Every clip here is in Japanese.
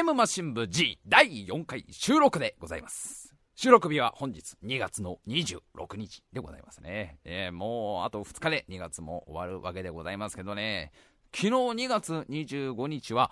イムマシン部 G 第4回収録でございます。収録日は本日2月の26日でございますね。えー、もうあと2日で2月も終わるわけでございますけどね、昨日2月25日は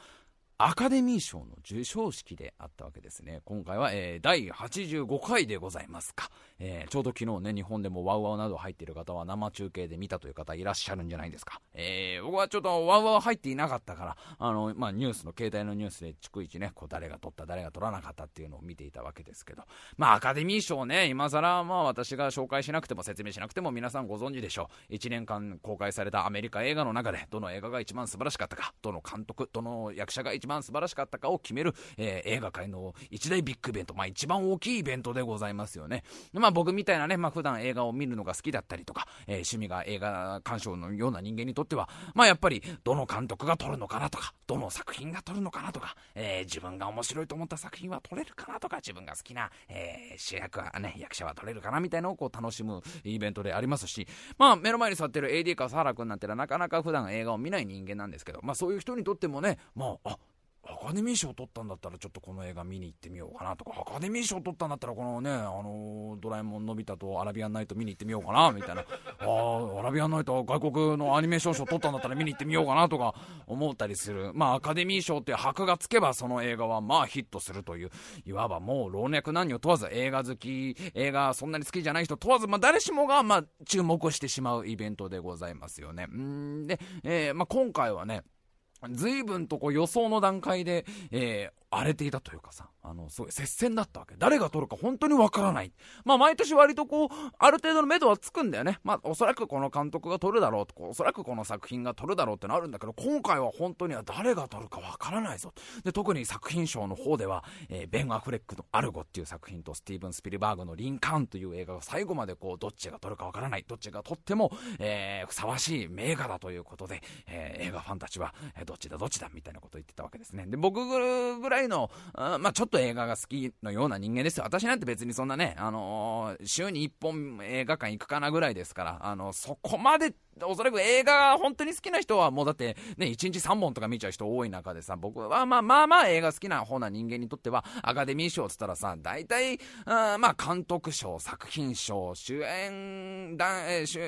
アカデミー賞の授賞式であったわけですね。今回は、えー、第85回でございますか。えー、ちょうど昨日ね、日本でもワウワウなど入っている方は生中継で見たという方いらっしゃるんじゃないですか。えー、僕はちょっとワウワウ入っていなかったから、あの、まあ、ニュースの、携帯のニュースで逐一ね、こう誰が取った、誰が取らなかったっていうのを見ていたわけですけど、まあ、アカデミー賞ね、今更、まあ、私が紹介しなくても説明しなくても皆さんご存知でしょう。1年間公開されたアメリカ映画の中で、どの映画が一番素晴らしかったか、どの監督、どの役者が一番番素晴らしかったかを決める、えー、映画界の一大ビッグイベント、まあ、一番大きいイベントでございますよね。まあ、僕みたいなね、まあ、普段映画を見るのが好きだったりとか、えー、趣味が映画鑑賞のような人間にとっては、まあやっぱり、どの監督が撮るのかなとか、どの作品が撮るのかなとか、えー、自分が面白いと思った作品は撮れるかなとか、自分が好きな、えー、主役はね、役者は撮れるかなみたいなのをこう楽しむイベントでありますし、まあ目の前に座ってる AD か佐原君なんてのはなかなか普段映画を見ない人間なんですけど、まあそういう人にとってもね、まあ、あ、アカデミー賞を取ったんだったらちょっとこの映画見に行ってみようかなとか、アカデミー賞を取ったんだったらこのね、あの、ドラえもんのび太とアラビアンナイト見に行ってみようかな、みたいな。ああ、アラビアンナイト外国のアニメーション賞取ったんだったら見に行ってみようかなとか思ったりする。まあアカデミー賞って箔がつけばその映画はまあヒットするという、いわばもう老若男女問わず映画好き、映画そんなに好きじゃない人問わず、まあ誰しもがまあ注目してしまうイベントでございますよね。んで、えー、まあ今回はね、随分とこう予想の段階で、えー、荒れていたというかさ、あの、すごい接戦だったわけ。誰が取るか本当にわからない。まあ、毎年割とこう、ある程度の目処はつくんだよね。まあ、おそらくこの監督が取るだろうと、おそらくこの作品が取るだろうってのあるんだけど、今回は本当には誰が取るかわからないぞ。で、特に作品賞の方では、えー、ベン・アフレックのアルゴっていう作品と、スティーブン・スピルバーグのリンカーンという映画が最後までこう、どっちが取るかわからない。どっちが取っても、えー、ふさわしい名画だということで、えー、映画ファンたちは、え、どっちだどっちだみたいなことを言ってたわけですね。で、僕ぐらいの、まあ、ちょっと映画が好きのような人間ですよ。私なんて別にそんなね、あのー、週に1本映画館行くかなぐらいですから、あの、そこまでおそらく映画本当に好きな人はもうだってね、1日3本とか見ちゃう人多い中でさ、僕はまあまあまあ映画好きな方な人間にとっては、アカデミー賞っつったらさ、大体、あまあ監督賞、作品賞、主演男、えー、主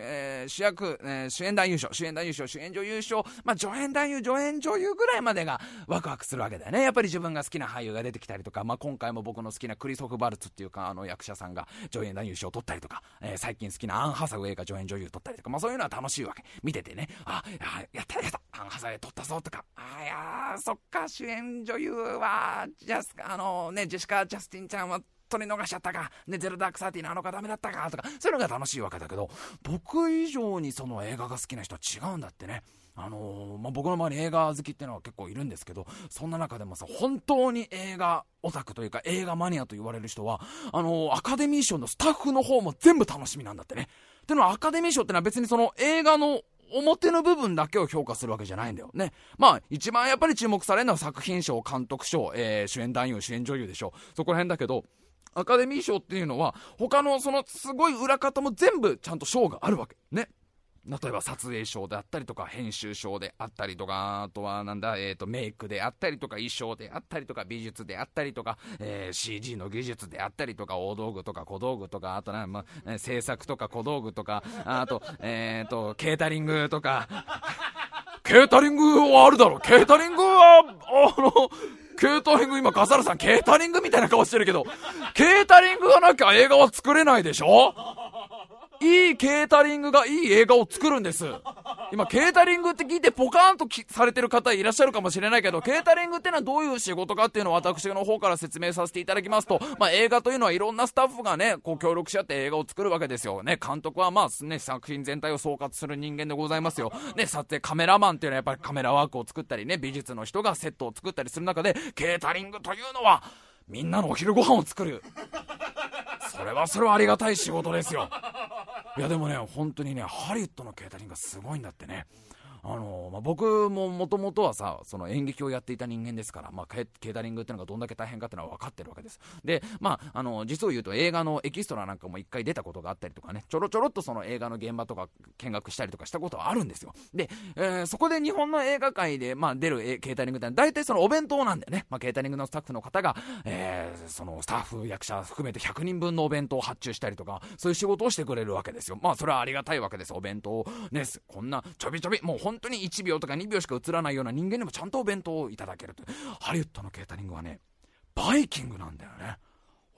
えー、主役、えー、主演男優賞、主演男優賞、主演女優賞、まあ助演男優、助演女優ぐらいまでがワクワクするわけだよね。やっぱり自分が好きな俳優が出てきたりとか、まあ今回も僕の好きなクリソフ・バルツっていうか、あの役者さんが助演男優賞を取ったりとか、えー、最近好きなアン・ハサウェイが助演女優取ったりとか、まあそういうのは楽しいわけ。見ててね、あ、やったやった、アンハサウェイ取ったぞとか、あ、いやそっか、主演女優は、ジャス、あのね、ジェシカ・ジャスティンちゃんは、取り逃しちゃったか、ね、ゼルダークサーティのあの子ダメだったか、とか、そういうのが楽しいわけだけど、僕以上にその映画が好きな人は違うんだってね。あのー、まあ、僕の周り映画好きっていうのは結構いるんですけど、そんな中でもさ、本当に映画オタクというか映画マニアと言われる人は、あのー、アカデミー賞のスタッフの方も全部楽しみなんだってね。ってのはアカデミー賞ってのは別にその映画の表の部分だけを評価するわけじゃないんだよね。まあ、一番やっぱり注目されるのは作品賞、監督賞、えー、主演男優、主演女優でしょ。そこら辺だけど、アカデミー賞っていうのは、他のそのすごい裏方も全部ちゃんと賞があるわけ。ね。例えば撮影賞であったりとか、編集賞であったりとか、あとはなんだ、えっ、ー、と、メイクであったりとか、衣装であったりとか、美術であったりとか、えー、CG の技術であったりとか、大道具とか小道具とか、あとな、まあ、制作とか小道具とか、あと、えっ、ー、と、ケータリングとか、ケータリングはあるだろケータリングは、あの、ケータリング、今、笠原さん、ケータリングみたいな顔してるけど、ケータリングがなきゃ映画は作れないでしょ？いいケータリングがいい映画を作るんです。今、ケータリングって聞いてポカーンとされてる方いらっしゃるかもしれないけど、ケータリングってのはどういう仕事かっていうのを私の方から説明させていただきますと、まあ、映画というのはいろんなスタッフがね、こう協力し合って映画を作るわけですよ。ね、監督はまあね、作品全体を総括する人間でございますよ。ね、撮影カメラマンっていうのはやっぱりカメラワークを作ったりね、美術の人がセットを作ったりする中で、ケータリングというのは、みんなのお昼ご飯を作る。それはそれはありがたい仕事ですよ。いやでもね、本当にね、ハリウッドのケータリングがすごいんだってね。あのまあ、僕ももともとはさ、その演劇をやっていた人間ですから、まあ、ケータリングっていうのがどんだけ大変かっていうのは分かってるわけです。で、まあ、あの、実を言うと映画のエキストラなんかも一回出たことがあったりとかね、ちょろちょろっとその映画の現場とか見学したりとかしたことはあるんですよ。で、えー、そこで日本の映画界で、まあ、出るケータリングって大体そのお弁当なんだよね。まあ、ケータリングのスタッフの方が、えー、そのスタッフ、役者含めて100人分のお弁当を発注したりとか、そういう仕事をしてくれるわけですよ。まあ、それはありがたいわけです。お弁当ね、こんなちょびちょび、もう本当に1秒とか2秒しか映らないような人間でもちゃんとお弁当をいただけるという。ハリウッドのケータリングはね、バイキングなんだよね。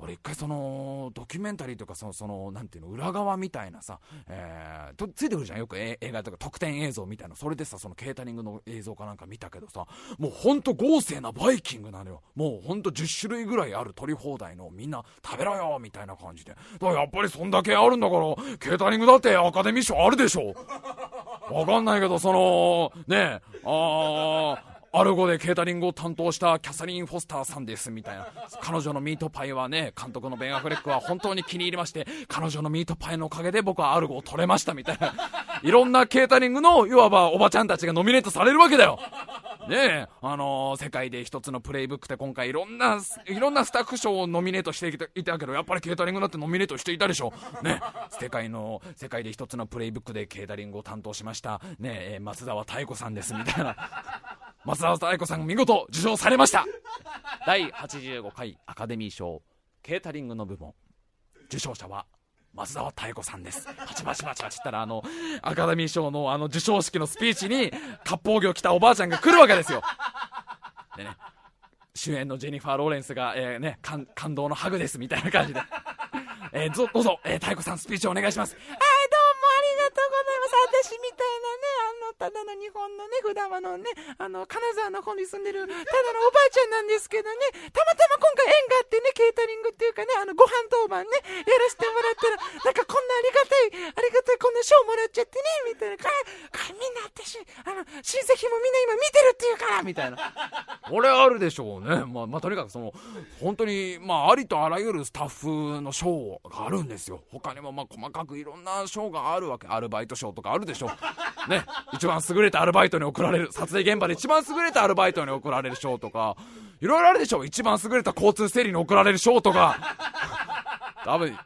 俺一回そのドキュメンタリーとかそのそのなんていうの裏側みたいなさ、えー、とついてくるじゃん。よく映画とか特典映像みたいなそれでさそのケータリングの映像かなんか見たけどさもうほんと豪勢なバイキングなのよ。もうほんと10種類ぐらいある取り放題のみんな食べろよみたいな感じで。だからやっぱりそんだけあるんだからケータリングだってアカデミー賞あるでしょ。わかんないけどそのねえああアルゴでケータリングを担当したキャサリン・フォスターさんですみたいな彼女のミートパイはね監督のベン・アフレックは本当に気に入りまして彼女のミートパイのおかげで僕はアルゴを取れましたみたいないろんなケータリングのいわばおばちゃんたちがノミネートされるわけだよねえ、あのー、世界で一つのプレイブックで今回いろんな、いろんなスタッフ賞をノミネートしていたけど、やっぱりケータリングだってノミネートしていたでしょ。ね、世界の、世界で一つのプレイブックでケータリングを担当しました、ねえ、松沢妙子さんですみたいな。松沢妙子さん見事受賞されました第85回アカデミー賞ケータリングの部門受賞者は松沢妙子さんです。パチパチパチパチったら、あの、アカデミー賞のあの、授賞式のスピーチに、割烹着を着たおばあちゃんが来るわけですよ。でね、主演のジェニファー・ローレンスが、えー、ね、感感動のハグです、みたいな感じで。えー、どうぞ、えー、妙子さんスピーチをお願いします。はい、どうただの日本のね、札場のね、あの、金沢の方に住んでる、ただのおばあちゃんなんですけどね、たまたま今回縁があってね、ケータリングっていうかね、あの、ご飯当番ね、やらせてもらったら、なんかこんなありがたい、ありがたいこんな賞もらっちゃってね、みたいな。かかみんな私、あの、親戚もみんな今見てるっていうから、みたいな。俺あるでしょうね。まあ、まあ、とにかくその、本当に、まあ、ありとあらゆるスタッフの賞があるんですよ。他にも、まあ、細かくいろんな賞があるわけ。アルバイト賞とかあるでしょう。ね。一番優れたアルバイトに贈られる、撮影現場で一番優れたアルバイトに贈られる賞とか、いろいろあるでしょ。一番優れた交通整理に贈られる賞とか。多分、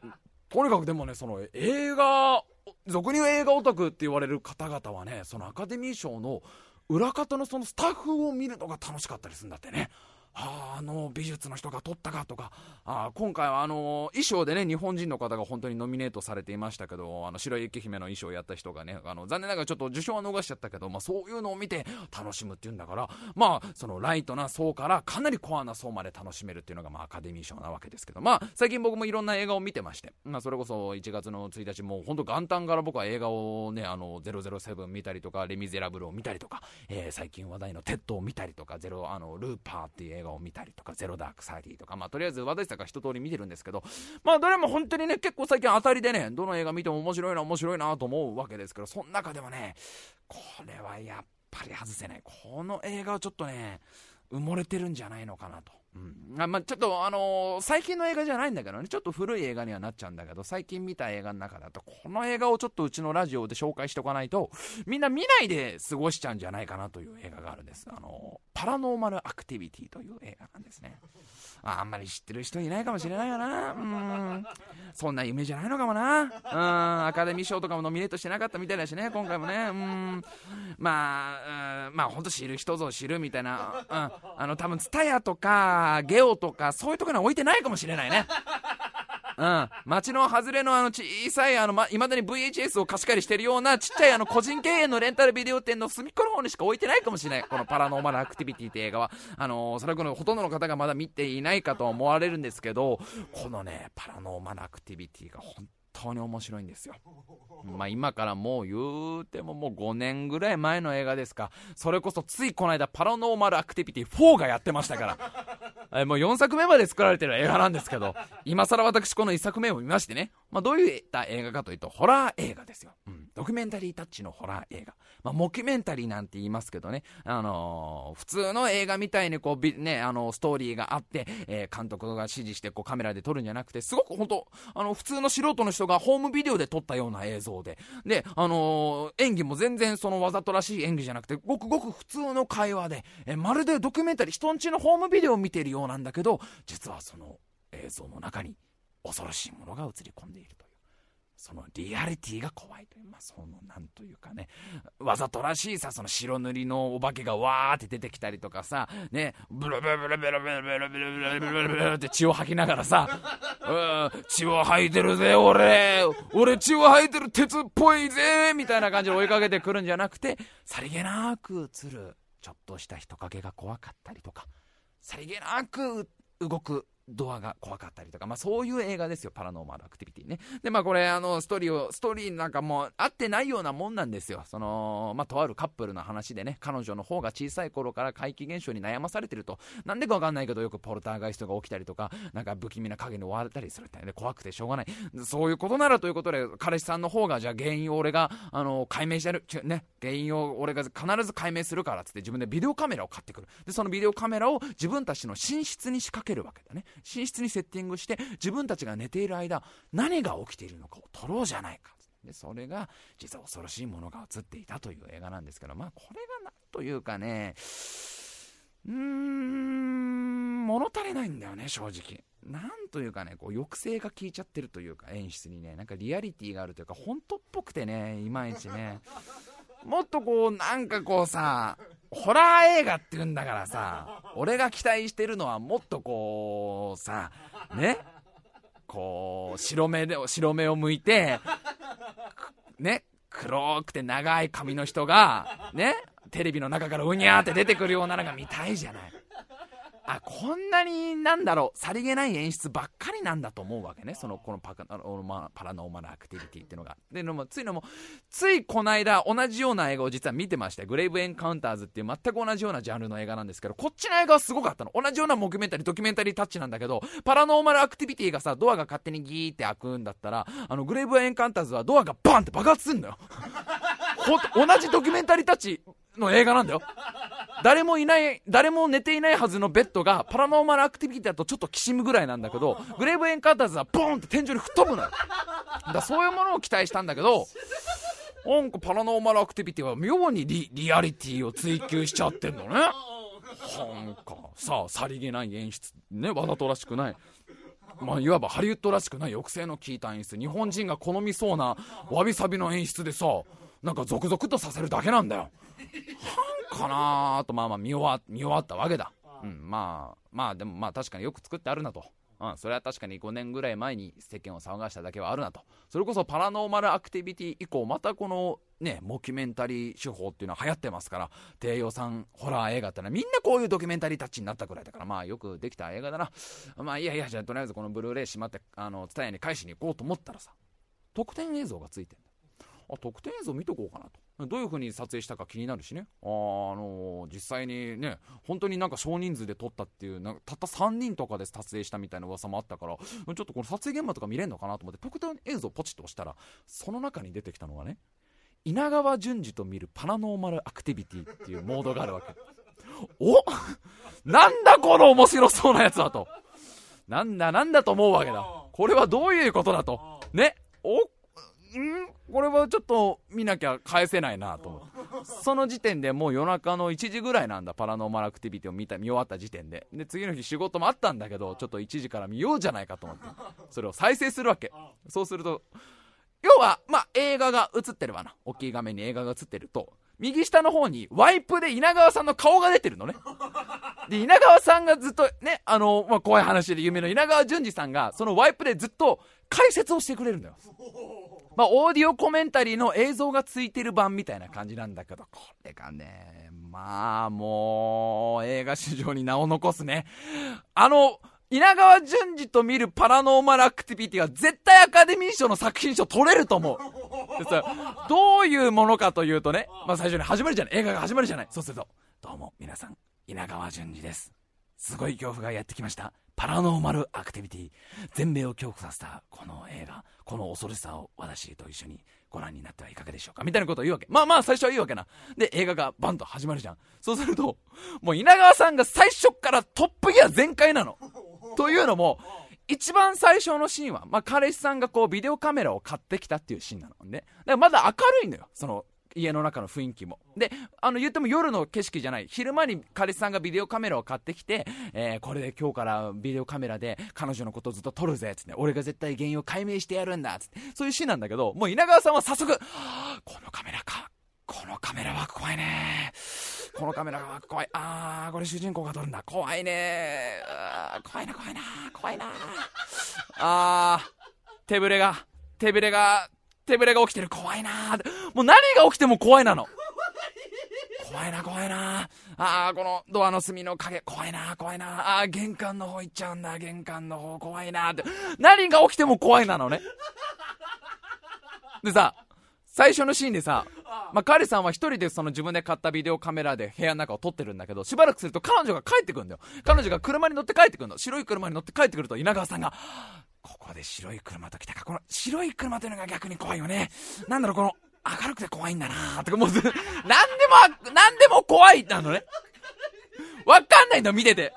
とにかくでもね、その映画、俗に言う映画オタクって言われる方々はね、そのアカデミー賞の裏方のそのスタッフを見るのが楽しかったりするんだってね。ああの美術の人が撮ったかとかあ今回はあの衣装でね日本人の方が本当にノミネートされていましたけどあの白雪姫の衣装をやった人がねあの残念ながらちょっと受賞は逃しちゃったけど、まあ、そういうのを見て楽しむっていうんだからまあそのライトな層からかなりコアな層まで楽しめるっていうのが、まあ、アカデミー賞なわけですけどまあ最近僕もいろんな映画を見てまして、まあ、それこそ1月の1日もう本当元旦から僕は映画をねあの007見たりとかレ・ミゼラブルを見たりとか、えー、最近話題のテッドを見たりとかゼロあのルーパーっていう映画を見たりとかゼロダークサーティーとか、まあ、とりあえず私たちが一通り見てるんですけど、まあ、どれも本当にね、結構最近当たりでね、どの映画見ても面白いな、面白いなと思うわけですけど、その中でもね、これはやっぱり外せない。この映画はちょっとね、埋もれてるんじゃないのかなと。うんあまあ、ちょっと、あのー、最近の映画じゃないんだけどね、ちょっと古い映画にはなっちゃうんだけど、最近見た映画の中だと、この映画をちょっとうちのラジオで紹介しておかないと、みんな見ないで過ごしちゃうんじゃないかなという映画があるんです。あのー、パラノーマルアクティビティという映画なんですね。ああんまり知ってる人いないかもしれないよな。うん。そんな夢じゃないのかもな。うん。アカデミー賞とかもノミネートしてなかったみたいだしね、今回もね。うん。まあ、うん、まあ、ほんと知る人ぞ知るみたいな。うん。あの、多分、ツタヤとか、ゲオとか、そういうところには置いてないかもしれないね。うん。街の外れのあの小さい、あの、ま、未だに VHS を貸し借りしてるようなちっちゃいあの個人経営のレンタルビデオ店の隅っこの方にしか置いてないかもしれない。このパラノーマルアクティビティって映画は。あのー、それこのほとんどの方がまだ見ていないかと思われるんですけど、このね、パラノーマルアクティビティが本当に面白いんですよ。まあ今からもう言うてももう5年ぐらい前の映画ですか。それこそついこの間パラノーマルアクティビティ4がやってましたから。えもう4作目まで作られてる映画なんですけど、今更私この1作目を見ましてね。まあどういった映画かというと、ホラー映画ですよ。ドキュメンタリータッチのホラー映画。まあ、モキュメンタリーなんて言いますけどね、あのー、普通の映画みたいにこう、ね、あの、ストーリーがあって、えー、監督が指示してこうカメラで撮るんじゃなくて、すごく本当あの、普通の素人の人がホームビデオで撮ったような映像で、で、あの、演技も全然そのわざとらしい演技じゃなくて、ごくごく普通の会話で、え、まるでドキュメンタリー、人んちのホームビデオを見ているようなんだけど、実はその映像の中に恐ろしいものが映り込んでいると。そのリアリティが怖いという、まあ、そのなんというかね、わざとらしいさ、その白塗りのお化けがわーって出てきたりとかさ、ね、ブルブルブルブルブルブルブルブルブルブルって血を吐きながらさ、うん、血を吐いてるぜ、俺、俺血を吐いてる鉄っぽいぜ、みたいな感じで追いかけてくるんじゃなくて、さりげなく映る、ちょっとした人影が怖かったりとか、さりげなく動くドアが怖かったりとか、まあそういう映画ですよ、パラノーマルアクティビティね。で、まあこれ、あの、ストーリーを、ストーリーなんかもう合ってないようなもんなんですよ。その、まあとあるカップルの話でね、彼女の方が小さい頃から怪奇現象に悩まされてると、なんでかわかんないけど、よくポルターガイストが起きたりとか、なんか不気味な影に追われたりするってね、怖くてしょうがない。そういうことならということで、彼氏さんの方が、じゃあ原因を俺が、あの、解明してる、ね、原因を俺が必ず解明するからっつって自分でビデオカメラを買ってくる。で、そのビデオカメラを自分たちの寝室に仕掛けるわけだね。寝室に設定ティングして自分たちが寝ている間何が起きているのかを撮ろうじゃないか。でそれが実は恐ろしいものが映っていたという映画なんですけどまあこれが何というかねうーん物足りないんだよね正直。なんというかねこう抑制が効いちゃってるというか演出にね。なんかリアリティがあるというか本当っぽくてねいまいちね。もっとこうなんかこうさホラー映画って言うんだからさ、俺が期待してるのはもっとこう、さ、ね、こう、白目で、白目を向いて、ね、黒くて長い髪の人が、ね、テレビの中からうにゃーって出てくるようなのが見たいじゃない。あこんなになんだろうさりげない演出ばっかりなんだと思うわけね。そのこのパカパラノーマルアクティビティっていうのが。でのもついのもついこの間同じような映画を実は見てましてグレイブエンカウンターズっていう全く同じようなジャンルの映画なんですけどこっちの映画はすごかったの。同じようなモキュメンタリードキュメンタリータッチなんだけどパラノーマルアクティビティがさドアが勝手にギーって開くんだったらあのグレイブエンカウンターズはドアがバンって爆発すんのよ。同じドキュメンタリータッチの映画なんだよ誰もいない、誰も寝ていないはずのベッドがパラノーマルアクティビティだとちょっときしむぐらいなんだけど、グレーブエンカーターズはボーンって天井に吹っ飛ぶのよ。だそういうものを期待したんだけど、なんかパラノーマルアクティビティは妙にリリアリティを追求しちゃってんのね。なんか、さあ、さりげない演出、ね、わざとらしくない。まあ、いわばハリウッドらしくない抑制の効いた演出。日本人が好みそうなわびさびの演出でさ、なんか続々とさせるだけなんだよ。かなとまあまあ見終わ見終わったわけだ、うん、まあまあでもまあ確かによく作ってあるなと、うん、それは確かに5年ぐらい前に世間を騒がしただけはあるなと。それこそパラノーマルアクティビティ以降またこのねモキュメンタリー手法っていうのは流行ってますから低予算ホラー映画ってのはみんなこういうドキュメンタリータッチになったくらいだからまあよくできた映画だな。まあいやいやじゃあとりあえずこのブルーレイしまってあの伝えに返しに行こうと思ったらさ特典映像がついてんだあ特典映像見とこうかなとどういう風に撮影したか気になるしね。あ、あのー、実際にね本当になんか少人数で撮ったっていうなんかたった3人とかで撮影したみたいな噂もあったからちょっとこの撮影現場とか見れるのかなと思って特典映像ポチッと押したらその中に出てきたのがね稲川淳二と見るパラノーマルアクティビティっていうモードがあるわけ。おなんだこの面白そうなやつだと。なんだなんだと思うわけだ。これはどういうことだと。ね？おんこれはちょっと見なきゃ返せないなと思ってその時点でもう夜中の1時ぐらいなんだパラノーマルアクティビティを見た見終わった時点で。で次の日仕事もあったんだけどちょっと1時から見ようじゃないかと思って。それを再生するわけ。そうすると要はまあ映画が映ってるわな。大きい画面に映画が映ってると。右下の方にワイプで稲川さんの顔が出てるのね。で、稲川さんがずっとね、あの、まあ、怖い話で有名な稲川淳二さんが、そのワイプでずっと解説をしてくれるんだよ。まあ、オーディオコメンタリーの映像がついてる版みたいな感じなんだけど、これがね、まあ、もう、映画史上に名を残すね。あの、稲川淳二と見るパラノーマルアクティビティは絶対アカデミー賞の作品賞取れると思う。でさ、どういうものかというとね、まあ最初に始まるじゃない。映画が始まるじゃない。そうすると、どうも皆さん、稲川淳二です。すごい恐怖がやってきました。パラノーマルアクティビティ。全米を恐怖させたこの映画。この恐ろしさを私と一緒にご覧になってはいかがでしょうか。みたいなことを言うわけ。まあまあ最初はいいわけな。で映画がバンと始まるじゃん。そうするともう稲川さんが最初からトップギア全開なの。というのも一番最初のシーンは、まあ、彼氏さんがこうビデオカメラを買ってきたっていうシーンなの。ね。だからまだ明るいのよ。その家の中の雰囲気も。で、あの言っても夜の景色じゃない。昼間に彼氏さんがビデオカメラを買ってきて、えー、これで今日からビデオカメラで彼女のことをずっと撮るぜ、つって、俺が絶対原因を解明してやるんだ、つって。そういうシーンなんだけど、もう稲川さんは早速、このカメラか。このカメラは怖いね。このカメラは怖い。あー、これ主人公が撮るんだ。怖いね。怖いな、怖いな、怖いな。あー、手ぶれが、手ぶれが、手ぶれが起きてる。怖いなーもう何が起きても怖いなの。怖いな、怖いな。ああ、このドアの隅の影、怖いな、怖いな。ああ、玄関の方行っちゃうんだ、玄関の方、怖いな。って。何が起きても怖いなのね。でさ、最初のシーンでさ、まあ、彼さんは一人でその自分で買ったビデオカメラで部屋の中を撮ってるんだけど、しばらくすると彼女が帰ってくるんだよ。彼女が車に乗って帰ってくるの。白い車に乗って帰ってくると稲川さんが、ここで白い車と来たか。この白い車というのが逆に怖いよね。なんだろう、この明るくて怖いんだなとかもう、なんでも、なんでも怖いなのね。わかんないんだ、見てて。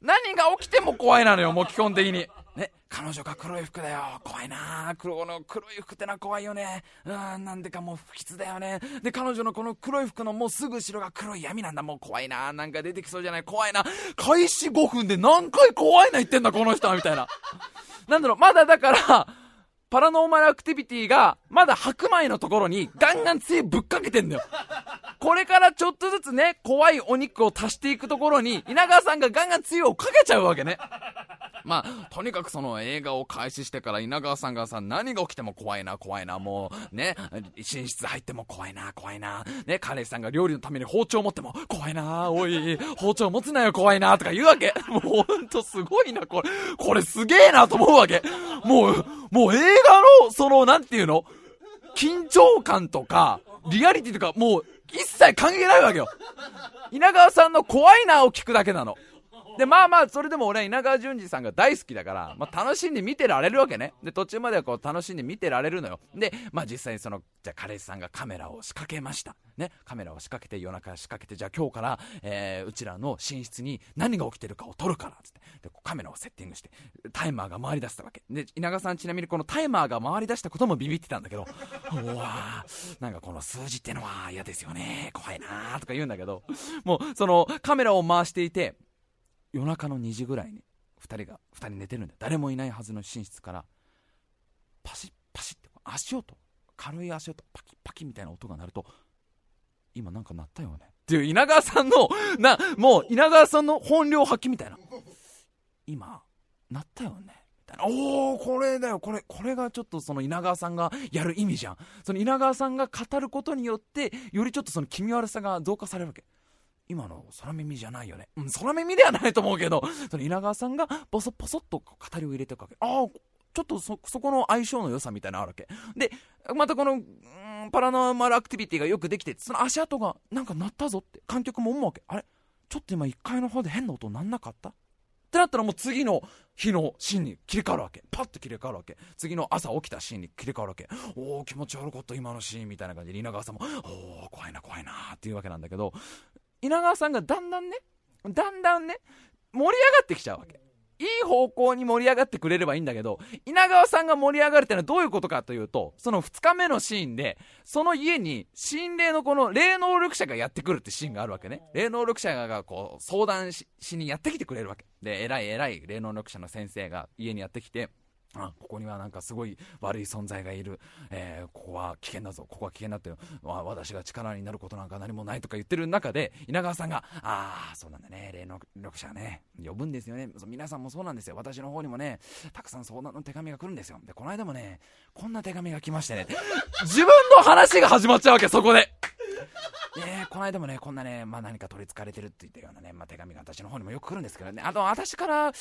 何が起きても怖いなのよ、もう基本的に。ね、彼女が黒い服だよ。怖いな黒の黒い服ってのは怖いよね。うん、なんでかもう不吉だよね。で、彼女のこの黒い服のもうすぐ後ろが黒い闇なんだ。もう怖いななんか出てきそうじゃない。怖いな。開始5分で何回怖いな言ってんだ、この人は、みたいな。なんだろう、まだだから、パラノーマルアクティビティが、まだ白米のところにガンガン杖ぶっかけてんだよ。これからちょっとずつね、怖いお肉を足していくところに、稲川さんがガンガン杖をかけちゃうわけね。まあ、とにかくその映画を開始してから稲川さんがさ、何が起きても怖いな、怖いな、もう、ね、寝室入っても怖いな、怖いな、ね、彼氏さんが料理のために包丁持っても、怖いな、おい、包丁持つなよ、怖いな、とか言うわけ。もうほんとすごいな、これ。これすげえなと思うわけ。もう、もう映の、その、なんていうの？緊張感とか、リアリティとか、もう、一切関係ないわけよ。稲川さんの怖いなを聞くだけなの。で、まあまあ、それでも俺は稲川淳二さんが大好きだから、まあ楽しんで見てられるわけね。で、途中まではこう楽しんで見てられるのよ。で、まあ実際にその、じゃ彼氏さんがカメラを仕掛けました。ね、カメラを仕掛けて夜中仕掛けて、じゃあ今日から、えー、うちらの寝室に何が起きてるかを撮るから、つって。で、カメラをセッティングして、タイマーが回り出したわけ。で、稲川さんちなみにこのタイマーが回り出したこともビビってたんだけど、うわなんかこの数字ってのは嫌ですよね。怖いなーとか言うんだけど、もうそのカメラを回していて、夜中の2時ぐらいに2人が2人寝てるんだ誰もいないはずの寝室からパシッパシッって足音軽い足音パキパキみたいな音が鳴ると今なんか鳴ったよね。っていう稲川さんのなもう稲川さんの本領発揮みたいな。今鳴ったよね。おおこれだよ。これこれがちょっとその稲川さんがやる意味じゃん。その稲川さんが語ることによってよりちょっとその気味悪さが増加されるわけ。今の空耳じゃないよね。うん、空耳ではないと思うけど、その稲川さんがポソポソっと語りを入れていくわけ。ああ、ちょっとそ、そこの相性の良さみたいなのあるわけ。で、またこの、パラノーマルアクティビティがよくできて、その足跡がなんか鳴ったぞって、観客も思うわけ。あれ？ちょっと今1階の方で変な音なんなかった？ってなったらもう次の日のシーンに切り替わるわけ。パッと切り替わるわけ。次の朝起きたシーンに切り替わるわけ。おお気持ち悪かった今のシーンみたいな感じで稲川さんも、おお怖いな怖いなっていうわけなんだけど、稲川さんがだんだんね、だんだんね、盛り上がってきちゃうわけ。いい方向に盛り上がってくれればいいんだけど、稲川さんが盛り上がるってのはどういうことかというと、その2日目のシーンで、その家に心霊のこの霊能力者がやってくるってシーンがあるわけね。霊能力者がこう相談しにやってきてくれるわけ。で、偉い偉い霊能力者の先生が家にやってきて、あここにはなんかすごい悪い存在がいる、えー、ここは危険だぞ、ここは危険だって、私が力になることなんか何もないとか言ってる中で、稲川さんが、ああ、そうなんだね、霊能力者ね、呼ぶんですよね、皆さんもそうなんですよ、私の方にもね、たくさん相談の手紙が来るんですよ。で、この間もね、こんな手紙が来ましてね、自分の話が始まっちゃうわけ、そこで。ねこの間もね、こんなね、まあ何か取り憑かれてるって言ったようなね、まあ手紙が私の方にもよく来るんですけどね、あと私から、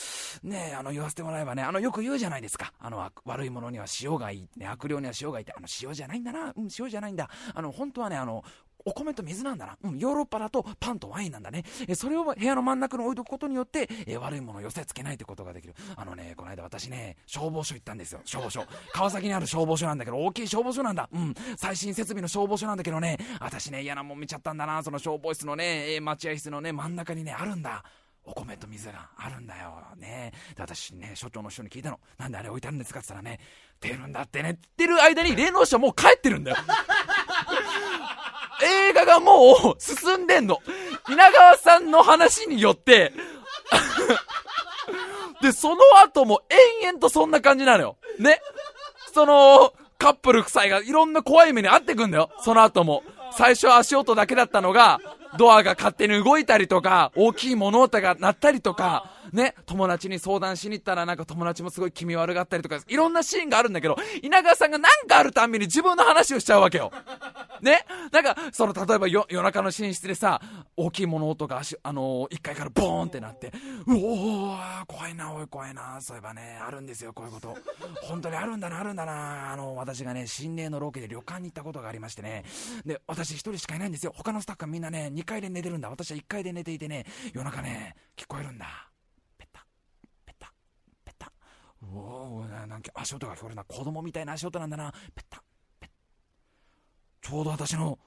ね、あの言わせてもらえばね、あのよく言うじゃないですか。あの悪いものには塩がいい、ね、悪霊には塩がいいって、あの塩じゃないんだな、うん、塩じゃないんだ。あの本当はね、あの、お米と水なんだな。うん、ヨーロッパだとパンとワインなんだね。えそれを部屋の真ん中に置いとくことによって、え悪いものを寄せつけないということができる。あのね、この間私ね、消防署行ったんですよ。消防署。川崎にある消防署なんだけど、大きい消防署なんだ。うん、最新設備の消防署なんだけどね、私ね、嫌なもん見ちゃったんだな。その消防室のね、え待合室のね、真ん中にね、あるんだ。お米と水があるんだよ。ね。で、私ね、所長の人に聞いたの。なんであれ置いてあるんですかって言ったらね、出るんだってね。ってる間に霊能者もう帰ってるんだよ。映画がもう進んでんの。稲川さんの話によって で、その後も延々とそんな感じなのよ。ね。その、カップル夫妻がいろんな怖い目に遭ってくんだよ。その後も。最初は足音だけだったのが、ドアが勝手に動いたりとか、大きい物音が鳴ったりとか、ね、友達に相談しに行ったらなんか友達もすごい気味悪がったりとか、いろんなシーンがあるんだけど、稲川さんがなんかあるたんびに自分の話をしちゃうわけよ。ねなんか、その、例えば夜中の寝室でさ、大きい物音が足あのー、1階からボーンってなって、うおー、怖いな、おい、怖いな、そういえばね、あるんですよ、こういうこと。本当にあるんだな、あるんだな。あの、私がね、心霊のロケで旅館に行ったことがありましてね、で、私一人しかいないんですよ。他のスタッフがみんなね、2階で寝てるんだ。私は1階で寝ていてね、夜中ね、聞こえるんだ。おおなんか足音が聞こえるな。子供みたいな足音なんだな。ペッタ。ペッ。ちょうど私の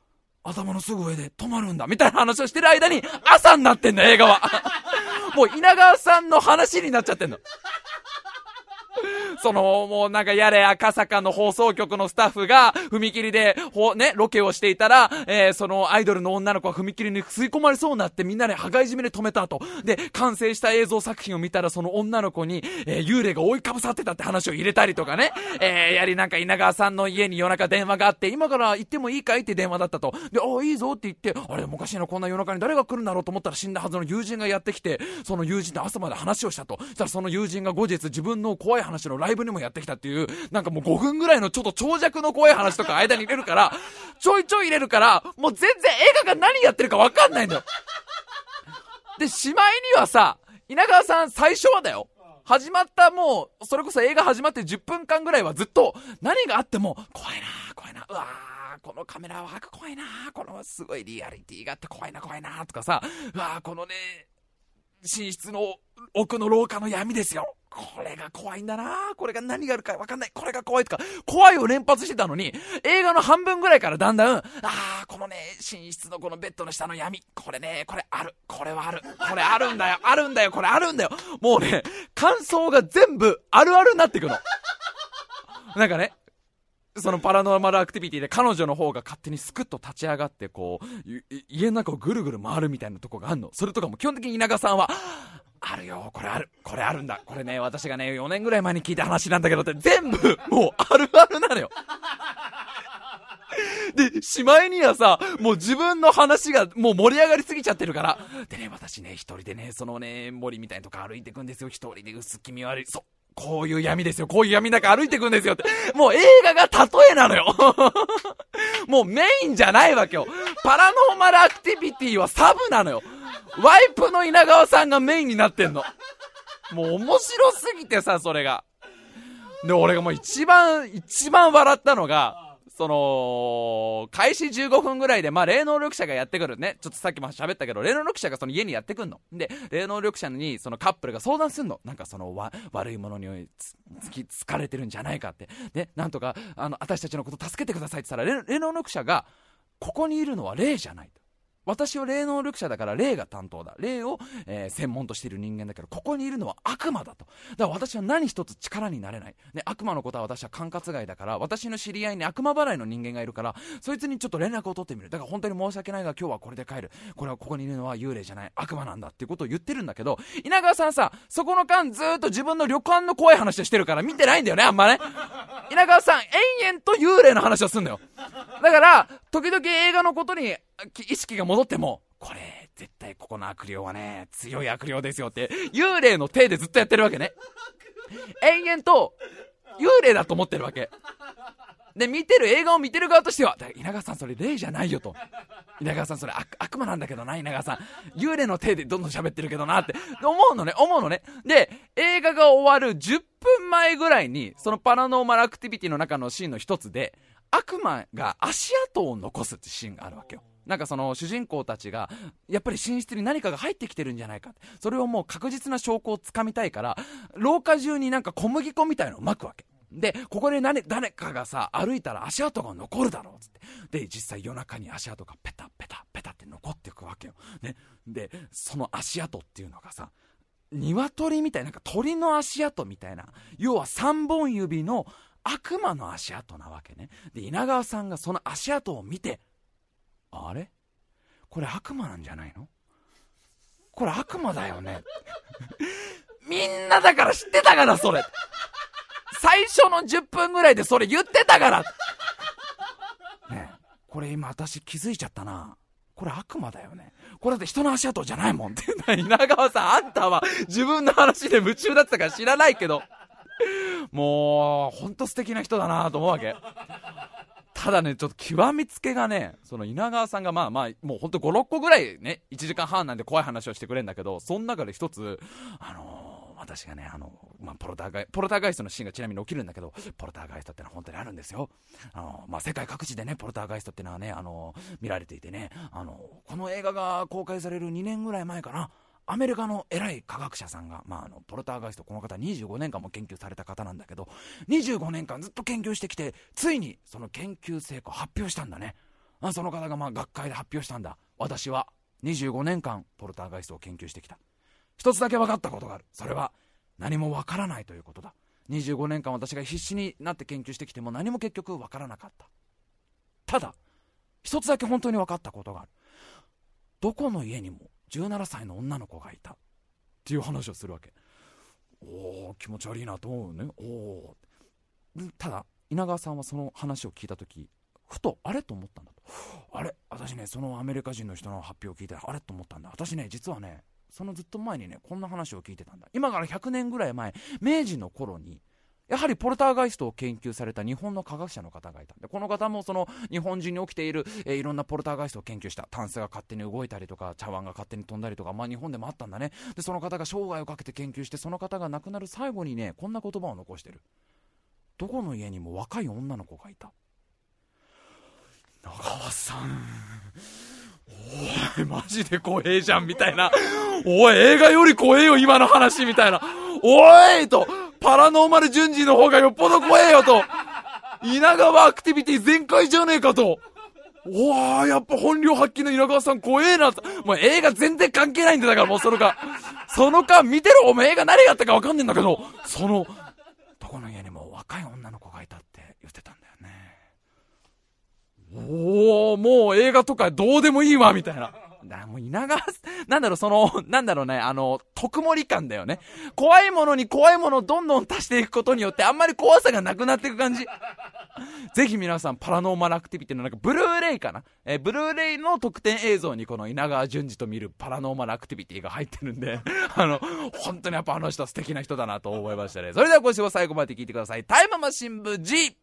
頭のすぐ上で止まるんだ。みたいな話をしてる間に朝になってんだ映画は。もう稲川さんの話になっちゃってんの。その、もうなんかやれ赤坂の放送局のスタッフが、踏切で、ほ、ね、ロケをしていたら、えー、そのアイドルの女の子が踏切に吸い込まれそうになってみんなで羽交い締めで止めた後。で、完成した映像作品を見たらその女の子に、えー、幽霊が覆いかぶさってたって話を入れたりとかね。えー、やりなんか稲川さんの家に夜中電話があって、今から行ってもいいかいって電話だったと。で、ああ、いいぞって言って、あれ、おかしいな、こんな夜中に誰が来るんだろうと思ったら死んだはずの友人がやってきて、その友人と朝まで話をしたと。そしたらその友人が後日自分の怖い話のライブにもやってきたっていう、なんかもう5分ぐらいのちょっと長尺の怖い話とか間に入れるから、ちょいちょい入れるから、もう全然映画が何やってるかわかんないんだよ。で、しまいにはさ、稲川さん最初はだよ。始まったもう、それこそ映画始まって10分間ぐらいはずっと、何があっても、怖いな怖いなうわこのカメラワーク怖いなこのすごいリアリティがあって怖いな怖いなとかさ、うわこのね、寝室の奥の廊下の闇ですよ。これが怖いんだなこれが何があるかわかんない。これが怖いとか、怖いを連発してたのに、映画の半分ぐらいからだんだん、ああ、このね、寝室のこのベッドの下の闇、これね、これある。これはある。これあるんだよ。あるんだよ。これあるんだよ。もうね、感想が全部あるあるになってくの。なんかね、そのパラノーマルアクティビティで彼女の方が勝手にスクッと立ち上がってこう、家の中をぐるぐる回るみたいなとこがあるの。それとかも基本的に稲川さんは、あるよ、これある、これあるんだ。これね、私がね、4年ぐらい前に聞いた話なんだけどって、全部、もう、あるあるなのよ。で、しまいにはさ、もう自分の話がもう盛り上がりすぎちゃってるから。でね、私ね、一人でね、そのね、森みたいなとこ歩いてくんですよ。一人で薄気味悪い。そう。こういう闇ですよ。こういう闇の中歩いてくんですよって。もう映画が例えなのよ。もうメインじゃないわけよ。パラノーマルアクティビティはサブなのよ。ワイプの稲川さんがメインになってんの。もう面白すぎてさ、それが。で、俺がもう一番、一番笑ったのが、その、開始15分ぐらいで、まあ、霊能力者がやってくるね。ちょっとさっきも喋ったけど、霊能力者がその家にやってくんの。で、霊能力者に、そのカップルが相談すんの。なんかその、わ、悪いものにつ、つき、疲れてるんじゃないかって。で、なんとか、あの、私たちのこと助けてくださいって言ったら、霊能力者が、ここにいるのは霊じゃない。私は霊能力者だから霊が担当だ。霊を、えー、専門としている人間だけど、ここにいるのは悪魔だと。だから私は何一つ力になれない。ね、悪魔のことは私は管轄外だから、私の知り合いに悪魔払いの人間がいるから、そいつにちょっと連絡を取ってみる。だから本当に申し訳ないが今日はこれで帰る。これはここにいるのは幽霊じゃない、悪魔なんだっていうことを言ってるんだけど、稲川さんさ、そこの間ずっと自分の旅館の怖い話をしてるから見てないんだよね、あんまね。稲川さん、延々と幽霊の話をすんだよ。だから、時々映画のことに意識が戻っても、これ、絶対ここの悪霊はね、強い悪霊ですよって、幽霊の体でずっとやってるわけね。延々と、幽霊だと思ってるわけ。で、見てる、映画を見てる側としては、稲川さんそれ霊じゃないよと。稲川さんそれ悪悪魔なんだけどな、稲川さん。幽霊の体でどんどん喋ってるけどなって。思うのね、思うのね。で、映画が終わる10分前ぐらいに、そのパラノーマルアクティビティの中のシーンの一つで、悪魔が足跡を残すってシーンがあるわけよ。なんかその主人公たちがやっぱり寝室に何かが入ってきてるんじゃないかそれをもう確実な証拠をつかみたいから廊下中になんか小麦粉みたいのを巻くわけで、ここで誰誰かがさ、歩いたら足跡が残るだろうっつって。で、実際夜中に足跡がペタペタペタって残っていくわけよ。ね。で、その足跡っていうのがさ、鶏みたいな、なんか鳥の足跡みたいな、要は3本指の悪魔の足跡なわけね。で、稲川さんがその足跡を見て、あれ？これ悪魔なんじゃないの？これ悪魔だよね？みんなだから知ってたからそれ。最初の10分ぐらいでそれ言ってたからねこれ今私気づいちゃったな。これ悪魔だよね。これだって人の足跡じゃないもんって。稲川さん、あんたは自分の話で夢中だったから知らないけど。もう、ほんと素敵な人だなと思うわけ。ただね、ちょっと極めつけがね、その稲川さんがまあまあ、もうほんと5、6個ぐらいね、1時間半なんで怖い話をしてくれるんだけど、その中で一つ、あのー私がね、あの、まあ、ポルターガイ、ポルターガイストのシーンがちなみに起きるんだけど、ポルターガイストってのは本当にあるんですよ。あの、まあ、世界各地でね、ポルターガイストってのはね、あの、見られていてね、あの、この映画が公開される2年ぐらい前かな、アメリカの偉い科学者さんが、まあ、あのポルターガイストこの方25年間も研究された方なんだけど25年間ずっと研究してきてついにその研究成果を発表したんだね。あその方がまあ学会で発表したんだ。私は25年間ポルターガイストを研究してきた。一つだけ分かったことがある。それは何もわからないということだ。25年間私が必死になって研究してきても何も結局わからなかった。ただ一つだけ本当に分かったことがある。どこの家にも17歳の女の子がいたっていう話をするわけ。おお気持ち悪いなと思うね。おおただ稲川さんはその話を聞いた時ふとあれと思ったんだと。あれ？私ねそのアメリカ人の人の発表を聞いてあれと思ったんだ。私ね実はねそのずっと前にね、こんな話を聞いてたんだ。今から100年ぐらい前、明治の頃に、やはりポルターガイストを研究された日本の科学者の方がいたんで、この方もその日本中に起きている、えー、いろんなポルターガイストを研究した。タンスが勝手に動いたりとか、茶碗が勝手に飛んだりとか、まあ日本でもあったんだね。で、その方が生涯をかけて研究して、その方が亡くなる最後にね、こんな言葉を残してる。どこの家にも若い女の子がいた。長川さん。おい、マジで怖えじゃん、みたいな。おい、映画より怖えよ、今の話、みたいな。おいと、パラノーマル順次の方がよっぽど怖えよ、と。稲川アクティビティ全開じゃねえかと。おわやっぱ本領発揮の稲川さん怖えなと。もう映画全然関係ないんだからもうその間。その間見てろお前映画何があったかわかんねえんだけど、その、どこの家にも若い女の子がいたって言ってたんだよね。おおもう映画とかどうでもいいわ、みたいな。だもう稲川、なんだろう、その、なんだろうね、あの、特盛り感だよね。怖いものに怖いものをどんどん足していくことによって、あんまり怖さがなくなっていく感じ。ぜひ皆さん、パラノーマルアクティビティのなんか、ブルーレイかな？えブルーレイの特典映像にこの稲川淳二と見るパラノーマルアクティビティが入ってるんで、あの、本当にやっぱあの人は素敵な人だなと思いましたね。それでは今週も最後まで聞いてください。タイムマシン部 G!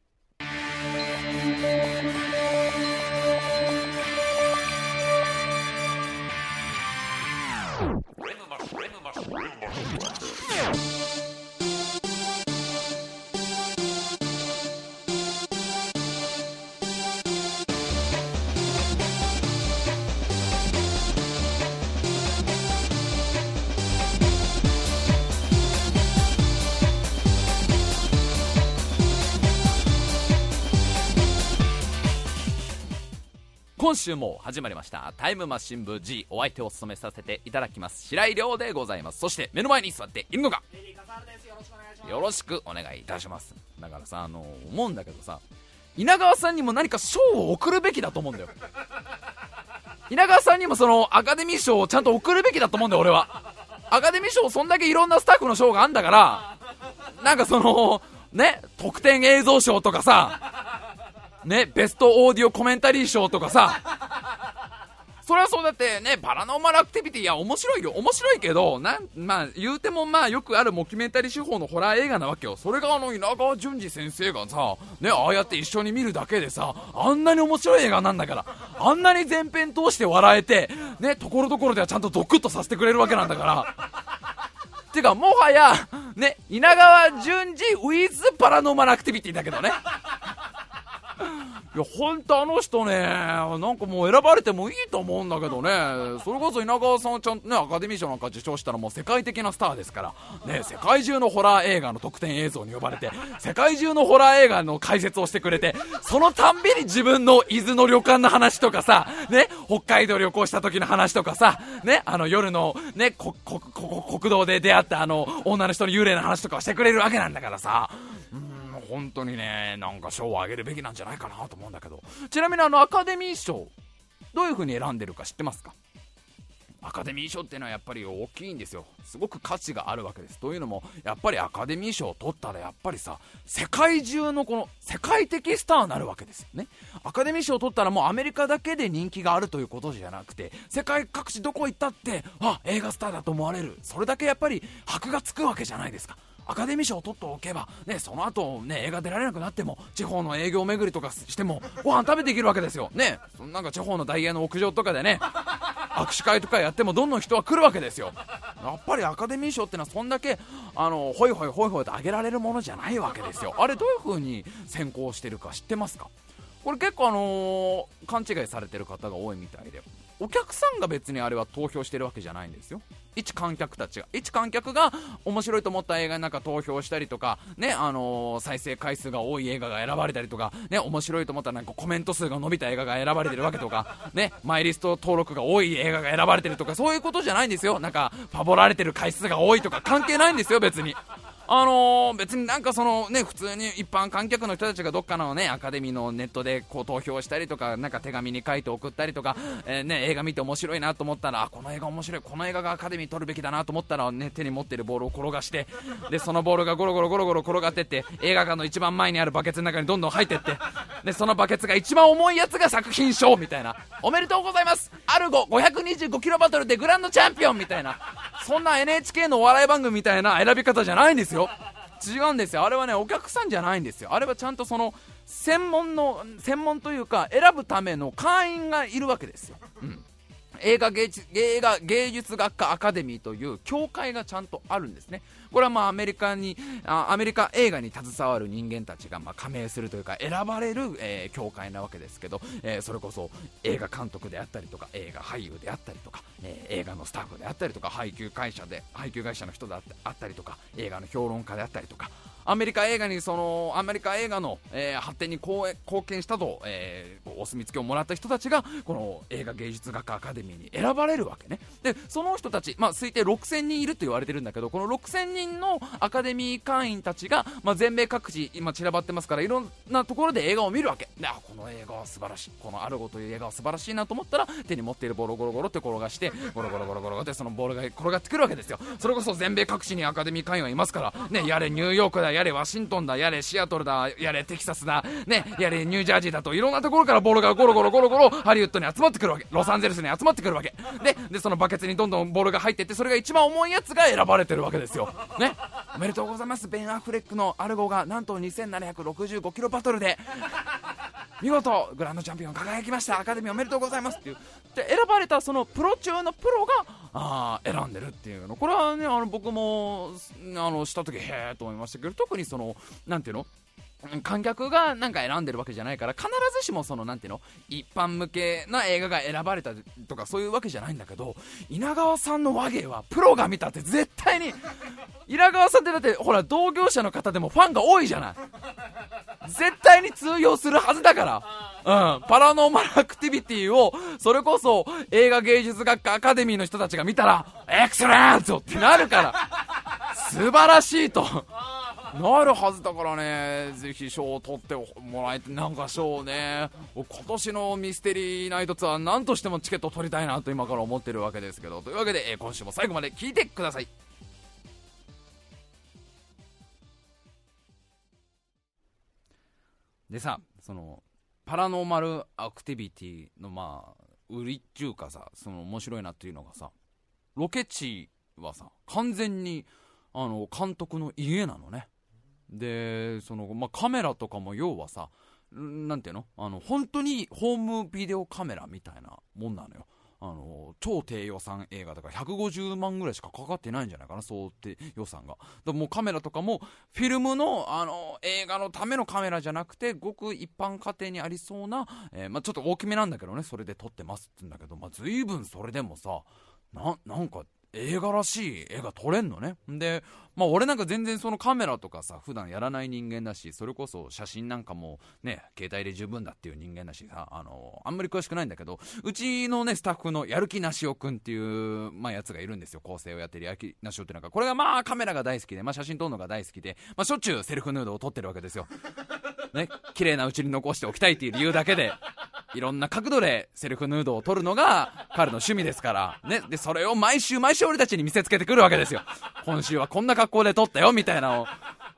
Rhythm 今週も始まりましたタイムマシン部 G お相手を務めさせていただきます白井亮でございます。そして目の前に座っているのがよろしくお願いいたします。だからさあの思うんだけどさ稲川さんにも何か賞を送るべきだと思うんだよ。稲川さんにもそのアカデミー賞をちゃんと送るべきだと思うんだよ俺は。アカデミー賞そんだけいろんなスタッフの賞があんだからなんかそのね特典映像賞とかさね、ベストオーディオコメンタリー賞とかさ、それはそうだってね、パラノーマルアクティビティ、いや、面白いよ。面白いけど、なん、まあ、言うてもまあ、よくあるモキュメンタリー手法のホラー映画なわけよ。それがあの、稲川淳二先生がさ、ね、ああやって一緒に見るだけでさ、あんなに面白い映画なんだから、あんなに前編通して笑えて、ね、ところどころではちゃんとドクッとさせてくれるわけなんだから。てか、もはや、ね、稲川淳二ウィズパラノーマルアクティビティだけどね。いや、ほんとあの人ね、なんかもう選ばれてもいいと思うんだけどね、それこそ稲川さんちゃんとね、アカデミー賞なんか受賞したらもう世界的なスターですから、ね、世界中のホラー映画の特典映像に呼ばれて、世界中のホラー映画の解説をしてくれて、そのたんびに自分の伊豆の旅館の話とかさ、ね、北海道旅行した時の話とかさ、ね、あの夜のね、こ、こ、こ、国道で出会ったあの、女の人の幽霊の話とかをしてくれるわけなんだからさ、本当にね、なんか賞をあげるべきなんじゃないかなと思うんだけど、ちなみにあのアカデミー賞、どういう風に選んでるか知ってますか？アカデミー賞っていうのはやっぱり大きいんですよ。すごく価値があるわけです。というのも、やっぱりアカデミー賞を取ったらやっぱりさ、世界中のこの世界的スターになるわけですよね。アカデミー賞を取ったらもうアメリカだけで人気があるということじゃなくて、世界各地どこ行ったって、あ、映画スターだと思われる。それだけやっぱり箔がつくわけじゃないですか。アカデミー賞を取っておけば、ね、その後、ね、映画出られなくなっても地方の営業巡りとかしてもご飯食べていけるわけですよ、ね、なんか地方のダイヤの屋上とかでね握手会とかやってもどんどん人は来るわけですよ。やっぱりアカデミー賞ってのはそんだけあのホイホイホイホイと上げられるものじゃないわけですよ。あれどういう風に選考してるか知ってますか？これ結構あのー、勘違いされてる方が多いみたいで。お客さんが別にあれは投票してるわけじゃないんですよ。一観客たちが。一観客が面白いと思った映画になんか投票したりとかねあのー、再生回数が多い映画が選ばれたりとかね面白いと思ったらなんかコメント数が伸びた映画が選ばれてるわけとか ねマイリスト登録が多い映画が選ばれてるとかそういうことじゃないんですよ。なんかファボられてる回数が多いとか関係ないんですよ別に。あのー、別になんかそのね、普通に一般観客の人たちがどっかのね、アカデミーのネットでこう投票したりとか、なんか手紙に書いて送ったりとか、えー、ね、映画見て面白いなと思ったら、この映画面白い、この映画がアカデミー取るべきだなと思ったら、ね、手に持ってるボールを転がして、で、そのボールがゴロゴロゴロゴロ転がってって、映画館の一番前にあるバケツの中にどんどん入ってって、で、そのバケツが一番重いやつが作品賞みたいな。おめでとうございますアルゴ525キロバトルでグランドチャンピオンみたいな。そんな NHK のお笑い番組みたいな選び方じゃないんですよ。よ。違うんですよ。あれはねお客さんじゃないんですよ。あれはちゃんとその専門の専門というか選ぶための会員がいるわけですよ、うん、映画芸術映画芸術学科アカデミーという協会がちゃんとあるんですね。これはまあアメリカにあアメリカ映画に携わる人間たちがま加盟するというか選ばれる、えー、協会なわけですけど、え、それこそ映画監督であったりとか映画俳優であったりとか、え、映画のスタッフであったりとか配給会社で配給会社の人であったりとか映画の評論家であったりとかアメリカ映画にそのアメリカ映画の、えー、発展に貢献したと、えー、お墨付きをもらった人たちがこの映画芸術学科アカデミーに選ばれるわけね。でその人たち、まあ、推定6000人いると言われてるんだけどこの6000人のアカデミー会員たちが、まあ、全米各地今散らばってますからいろんなところで映画を見るわけ。であこの映画は素晴らしい。このアルゴという映画は素晴らしいなと思ったら手に持っているボールをゴロゴロって転がしてゴロゴロゴロゴロってそのボールが転がってくるわけですよ。それこそ全米各地にアカデミー会員はいますからねやれニューヨークだやれワシントンだやれシアトルだやれテキサスだねやれニュージャージーだといろんなところからボールがゴロゴロゴロゴロハリウッドに集まってくるわけ。ロサンゼルスに集まってくるわけ。ででそのバケツにどんどんボールが入っていってそれが一番重いやつが選ばれてるわけですよ。ね。おめでとうございます。ベン・アフレックのアルゴがなんと2765キロバトルで。見事グランドチャンピオン輝きました。アカデミーおめでとうございますっていう。で選ばれたそのプロ中のプロがあ選んでるっていうの。これはねあの僕もあのした時へえと思いましたけど特にそのなんていうの？観客がなんか選んでるわけじゃないから必ずしもそのなんていうの一般向けな映画が選ばれたとかそういうわけじゃないんだけど稲川さんの和芸はプロが見たって絶対に稲川さんってだってほら同業者の方でもファンが多いじゃない。絶対に通用するはずだから。うん、パラノーマルアクティビティを、それこそ映画芸術学科アカデミーの人たちが見たら、エクセレントってなるから、素晴らしいと。なるはずだからね、ぜひ賞を取ってもらえて、なんか賞ね、今年のミステリーナイトツアー、なんとしてもチケット取りたいなと今から思ってるわけですけど、というわけで、今週も最後まで聞いてください。でさ、その、パラノーマルアクティビティの、まあ、売りっていうかさ、その面白いなっていうのがさ、ロケ地はさ、完全に、あの、監督の家なのね。で、その、まあ、カメラとかも要はさ、なんていうの？あの、本当にホームビデオカメラみたいなもんなのよ。あの超低予算映画だから150万ぐらいしかかかってないんじゃないかな想定予算がだもカメラとかもフィルムのあの映画のためのカメラじゃなくてごく一般家庭にありそうな、えー、まあ、ちょっと大きめなんだけどねそれで撮ってますって言うんだけど、まあ、随分それでもさななんか映画らしい絵が撮れんのね。で、まあ俺なんか全然そのカメラとかさ、普段やらない人間だし、それこそ写真なんかもね、携帯で十分だっていう人間だしさ、あの、あんまり詳しくないんだけど、うちのね、スタッフのやる気なしおくんっていう、まあやつがいるんですよ。構成をやってるやる気なしおってなんか、これがまあカメラが大好きで、まあ写真撮るのが大好きで、まあしょっちゅうセルフヌードを撮ってるわけですよ。ね、綺麗なうちに残しておきたいっていう理由だけで、いろんな角度でセルフヌードを撮るのが彼の趣味ですから、ね。で、それを毎週毎週俺たちに見せつけてくるわけですよ。今週はこんな格好で撮ったよ、みたいなのを。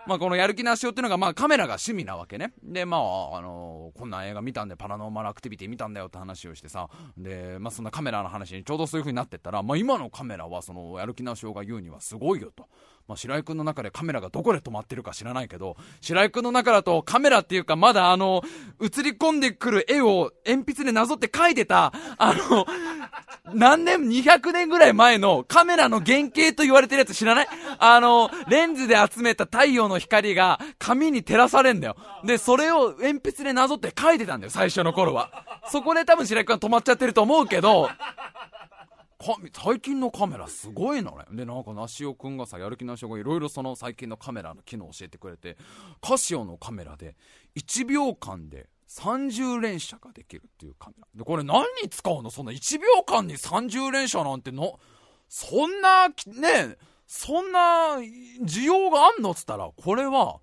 まあ、このやる気なしよっていうのが、まあ、カメラが趣味なわけね。で、まあ、あのー、こんな映画見たんで、パラノーマルアクティビティ見たんだよって話をしてさ、で、まあ、そんなカメラの話にちょうどそういう風になってったら、まあ、今のカメラは、その、やる気なしよが言うにはすごいよと。まあ、白井君の中でカメラがどこで止まってるか知らないけど、白井君の中だとカメラっていうかまだあの、映り込んでくる絵を鉛筆でなぞって描いてた、あの、何年、200年ぐらい前のカメラの原型と言われてるやつ知らない？あの、レンズで集めた太陽の光が紙に照らされんだよ。で、それを鉛筆でなぞって描いてたんだよ、最初の頃は。そこで多分白井君は止まっちゃってると思うけど、最近のカメラすごいのね。で、なんか、なしおくんがさ、やる気なしおがいろいろその最近のカメラの機能を教えてくれて、カシオのカメラで1秒間で30連写ができるっていうカメラ。で、これ何に使うの？そんな1秒間に30連写なんての、そんな、ね、そんな需要があんの？っつったら、これは、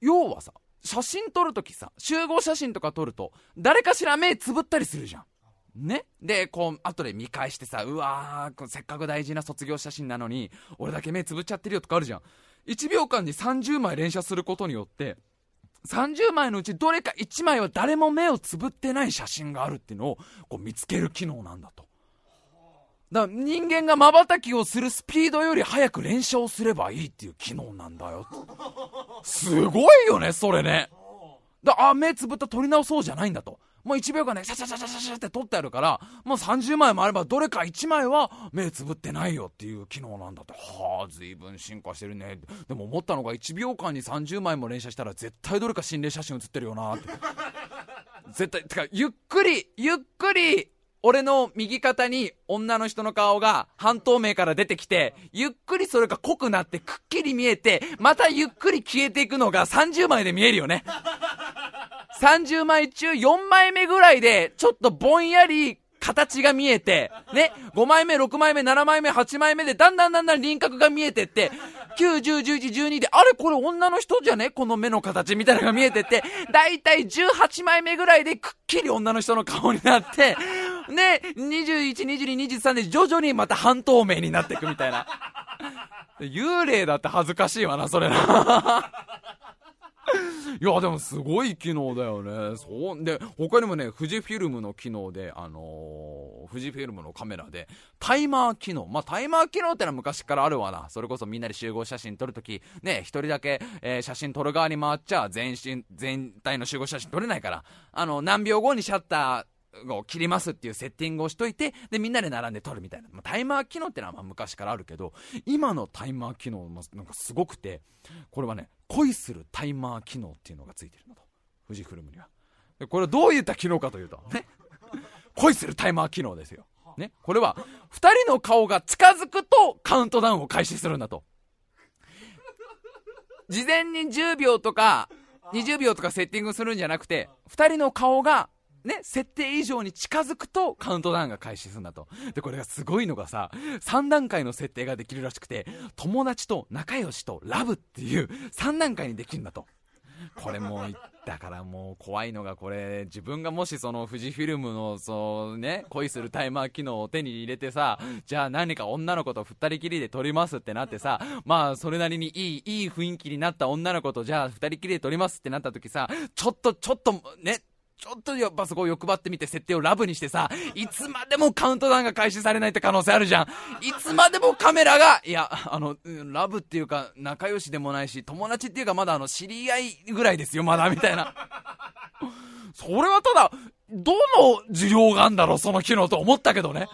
要はさ、写真撮るときさ、集合写真とか撮ると、誰かしら目つぶったりするじゃん。ねで、こう、後で見返してさ、うわー、せっかく大事な卒業写真なのに、俺だけ目つぶっちゃってるよとかあるじゃん。1秒間に30枚連写することによって、30枚のうちどれか1枚は誰も目をつぶってない写真があるっていうのをこう見つける機能なんだと。だから人間が瞬きをするスピードより速く連写をすればいいっていう機能なんだよ。すごいよね、それね。だあ、目つぶった撮り直そうじゃないんだと。もう1秒間ね、シャシャシャシャシャって撮ってあるから、もう30枚もあればどれか1枚は目つぶってないよっていう機能なんだって。はあ、随分進化してるね。でも思ったのが1秒間に30枚も連写したら絶対どれか心霊写真写ってるよなって。絶対、てか、ゆっくり、ゆっくり、俺の右肩に女の人の顔が半透明から出てきて、ゆっくりそれが濃くなってくっきり見えて、またゆっくり消えていくのが30枚で見えるよね。30枚中4枚目ぐらいで、ちょっとぼんやり形が見えて、ね、5枚目、6枚目、7枚目、8枚目で、だんだんだんだん輪郭が見えてって、9、10、11、12で、あれこれ女の人じゃね？この目の形みたいなのが見えてって、だいたい18枚目ぐらいでくっきり女の人の顔になって、で、21、22、23で徐々にまた半透明になっていくみたいな。幽霊だって恥ずかしいわな、それな。いや、でもすごい機能だよね。そう。で、他にもね、富士フィルムの機能で、あのー、富士フィルムのカメラで、タイマー機能。まあ、タイマー機能ってのは昔からあるわな。それこそみんなで集合写真撮るとき、ね、一人だけ、えー、写真撮る側に回っちゃ、全身、全体の集合写真撮れないから、あの、何秒後にシャッター、を切りますっていうセッティングをしといて、で、みんなで並んで撮るみたいな。まあ、タイマー機能ってのはま昔からあるけど、今のタイマー機能もなんかすごくて、これはね、恋するタイマー機能っていうのがついてるのと。富士フルムには。でこれはどういった機能かというと、ね。恋するタイマー機能ですよ。ね。これは、2人の顔が近づくとカウントダウンを開始するんだと。事前に10秒とか、20秒とかセッティングするんじゃなくて、2人の顔がね、設定以上に近づくとカウントダウンが開始するんだと。で、これがすごいのがさ、3段階の設定ができるらしくて、友達と仲良しとラブっていう3段階にできるんだと。これもう、だからもう怖いのがこれ、自分がもしその富士フィルムの、そうね、恋するタイマー機能を手に入れてさ、じゃあ何か女の子と二人きりで撮りますってなってさ、まあそれなりにいい、いい雰囲気になった女の子とじゃあ二人きりで撮りますってなった時さ、ちょっと、ちょっとね、ちょっとやっぱそこを欲張ってみて設定をラブにしてさ、いつまでもカウントダウンが開始されないって可能性あるじゃん。いつまでもカメラが、いや、あの、ラブっていうか仲良しでもないし、友達っていうかまだあの、知り合いぐらいですよ、まだ、みたいな。それはただ、どの需要があんだろう、その機能と思ったけどね。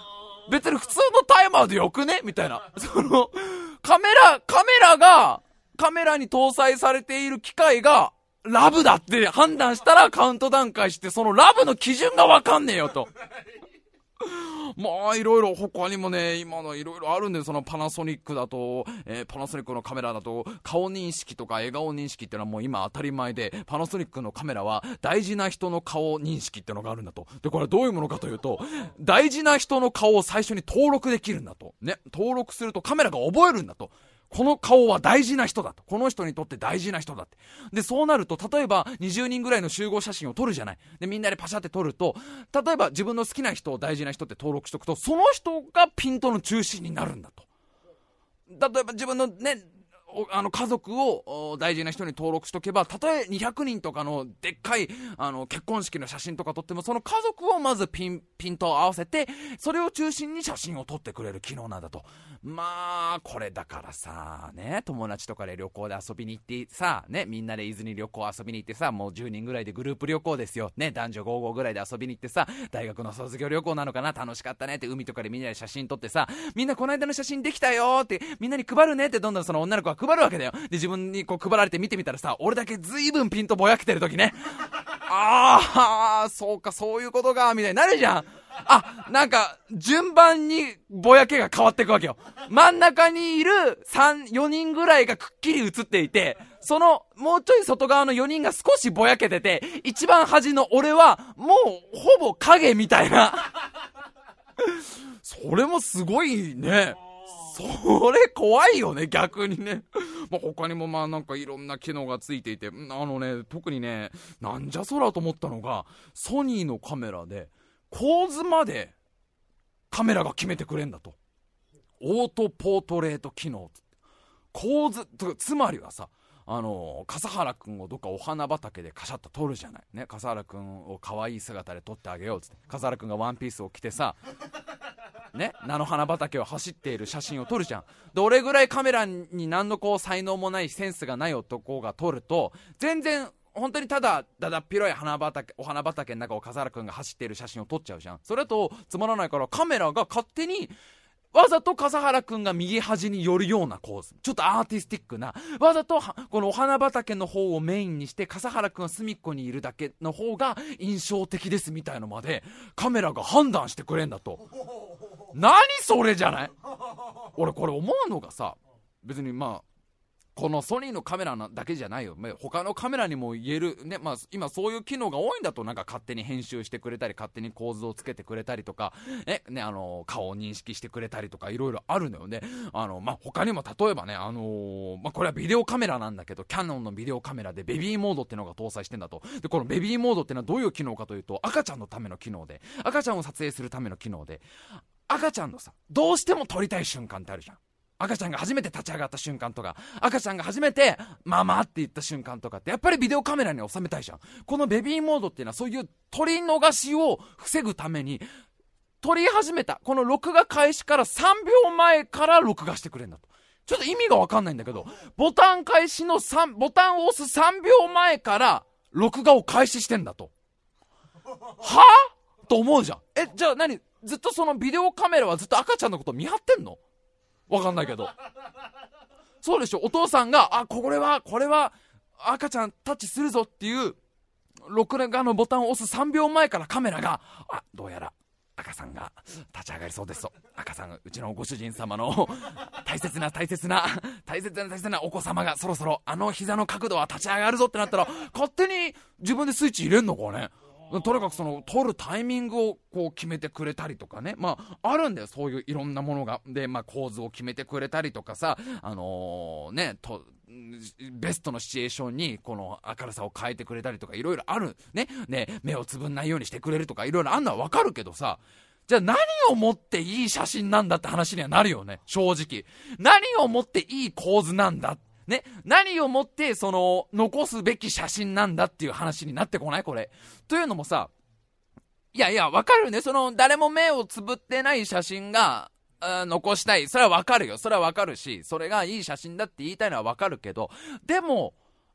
別に普通のタイマーでよくね？みたいな。その、カメラ、カメラが、カメラに搭載されている機械が、ラブだって判断したらカウントダウン開して、そのラブの基準がわかんねえよと。まあ、いろいろ他にもね、今のいろいろあるんで、そのパナソニックだと、えー、パナソニックのカメラだと、顔認識とか笑顔認識っていうのはもう今当たり前で、パナソニックのカメラは大事な人の顔認識っていうのがあるんだと。で、これはどういうものかというと、大事な人の顔を最初に登録できるんだと。ね、登録するとカメラが覚えるんだと。この顔は大事な人だと。この人にとって大事な人だって。で、そうなると、例えば20人ぐらいの集合写真を撮るじゃない。で、みんなでパシャって撮ると、例えば自分の好きな人を大事な人って登録しとくと、その人がピントの中心になるんだと。例えば自分のね、あの家族を大事な人に登録しとけば、たとえ200人とかのでっかいあの結婚式の写真とか撮っても、その家族をまずピン、ピントを合わせて、それを中心に写真を撮ってくれる機能なんだと。まあ、これだからさ、ね、友達とかで旅行で遊びに行ってさ、ね、みんなで伊豆に旅行遊びに行ってさ、もう10人ぐらいでグループ旅行ですよ。ね、男女55ぐらいで遊びに行ってさ、大学の卒業旅行なのかな、楽しかったねって海とかでみんなで写真撮ってさ、みんなこの間の写真できたよって、みんなに配るねってどんどんその女の子は配配るわけだよ。で、自分にこう配られて見てみたらさ、俺だけ随分ピンとぼやけてる時ね。ああ、そうか、そういうことか、みたいになるじゃん。あ、なんか、順番にぼやけが変わっていくわけよ。真ん中にいる3、4人ぐらいがくっきり映っていて、その、もうちょい外側の4人が少しぼやけてて、一番端の俺は、もう、ほぼ影みたいな。それもすごいね。それ怖いよね、逆にね。まあ、他にもまあなんかいろんな機能がついていて、あのね、特にね、なんじゃそらと思ったのが、ソニーのカメラで、構図までカメラが決めてくれんだと。オートポートレート機能。構図、つまりはさ、あの笠原君をどっかお花畑でカシャッと撮るじゃない、ね、笠原君を可愛い姿で撮ってあげようっつって。笠原君がワンピースを着てさね、菜の花畑を走っている写真を撮るじゃん。どれぐらいカメラに何のこう才能もないセンスがない男が撮ると全然本当にただだだっ広い花畑お花畑の中を笠原君が走っている写真を撮っちゃうじゃん。それとつまらないからカメラが勝手にわざと笠原くんが右端に寄るような構図。ちょっとアーティスティックな。わざと、このお花畑の方をメインにして、笠原くんは隅っこにいるだけの方が印象的ですみたいのまで、カメラが判断してくれんだと。何それじゃない？俺これ思うのがさ、別にまあ、このソニーのカメラだけじゃないよ。他のカメラにも言える、ね、まあ、今そういう機能が多いんだと、なんか勝手に編集してくれたり、勝手に構図をつけてくれたりとか、え、ね、あの、顔を認識してくれたりとか、いろいろあるのよね。あの、まあ、他にも例えばね、あのー、まあ、これはビデオカメラなんだけど、キャノンのビデオカメラでベビーモードってのが搭載してんだと。で、このベビーモードってのはどういう機能かというと、赤ちゃんのための機能で、赤ちゃんを撮影するための機能で、赤ちゃんのさ、どうしても撮りたい瞬間ってあるじゃん。赤ちゃんが初めて立ち上がった瞬間とか、赤ちゃんが初めて、ママって言った瞬間とかって、やっぱりビデオカメラに収めたいじゃん。このベビーモードっていうのはそういう撮り逃しを防ぐために、撮り始めた、この録画開始から3秒前から録画してくれんだと。ちょっと意味がわかんないんだけど、ボタン開始の3、ボタンを押す3秒前から録画を開始してんだと。は？と思うじゃん。え、じゃあ何？ずっとそのビデオカメラはずっと赤ちゃんのこと見張ってんの？わかんないけど。そうでしょお父さんが、あ、これは、これは、赤ちゃんタッチするぞっていう、録画のボタンを押す3秒前からカメラが、あ、どうやら、赤さんが立ち上がりそうですと。赤さん、うちのご主人様の大切な大切な、大切な大切なお子様がそろそろあの膝の角度は立ち上がるぞってなったら、勝手に自分でスイッチ入れんのかねとにかくその撮るタイミングをこう決めてくれたりとかね。まああるんだよそういういろんなものが。でまあ構図を決めてくれたりとかさ。あのー、ねとベストのシチュエーションにこの明るさを変えてくれたりとかいろいろある。ね。ね目をつぶんないようにしてくれるとかいろいろあんのはわかるけどさ。じゃあ何をもっていい写真なんだって話にはなるよね。正直。何をもっていい構図なんだっね、何をもって、その、残すべき写真なんだっていう話になってこないこれ。というのもさ、いやいや、わかるね。その、誰も目をつぶってない写真が、残したい。それはわかるよ。それはわかるし、それがいい写真だって言いたいのはわかるけど、でも、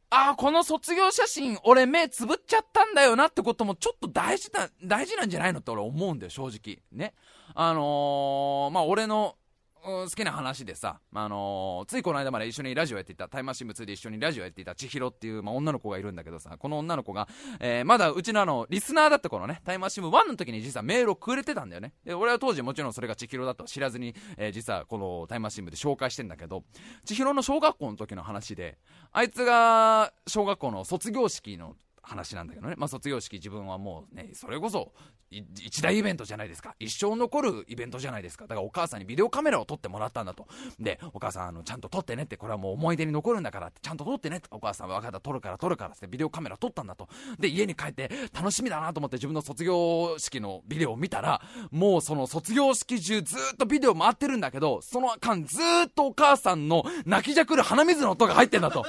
ああ、この卒業写真、俺目つぶっちゃったんだよなってこともちょっと大事な、大事なんじゃないのって俺思うんだよ、正直。ね。あのー、まあ、俺の好きな話でさ、あのー、ついこの間まで一緒にラジオやっていた、タイムマシン部2で一緒にラジオやっていた千尋っていう、まあ、女の子がいるんだけどさ、この女の子が、えー、まだうちのあの、リスナーだった頃ね、タイムマシン部1の時に実はメールをくれてたんだよね。で、俺は当時もちろんそれが千尋だと知らずに、えー、実はこのタイムマシン部で紹介してんだけど、千尋の小学校の時の話で、あいつが小学校の卒業式の話なんだけどね、まあ、卒業式自分はもうねそれこそ一大イベントじゃないですか。一生残るイベントじゃないですか。だからお母さんにビデオカメラを撮ってもらったんだと。でお母さんあのちゃんと撮ってねってこれはもう思い出に残るんだからって。ちゃんと撮ってねってお母さんは分かった。撮るから撮るからってビデオカメラ撮ったんだと。で家に帰って楽しみだなと思って自分の卒業式のビデオを見たらもうその卒業式中ずっとビデオ回ってるんだけどその間ずっとお母さんの泣きじゃくる鼻水の音が入ってんだと。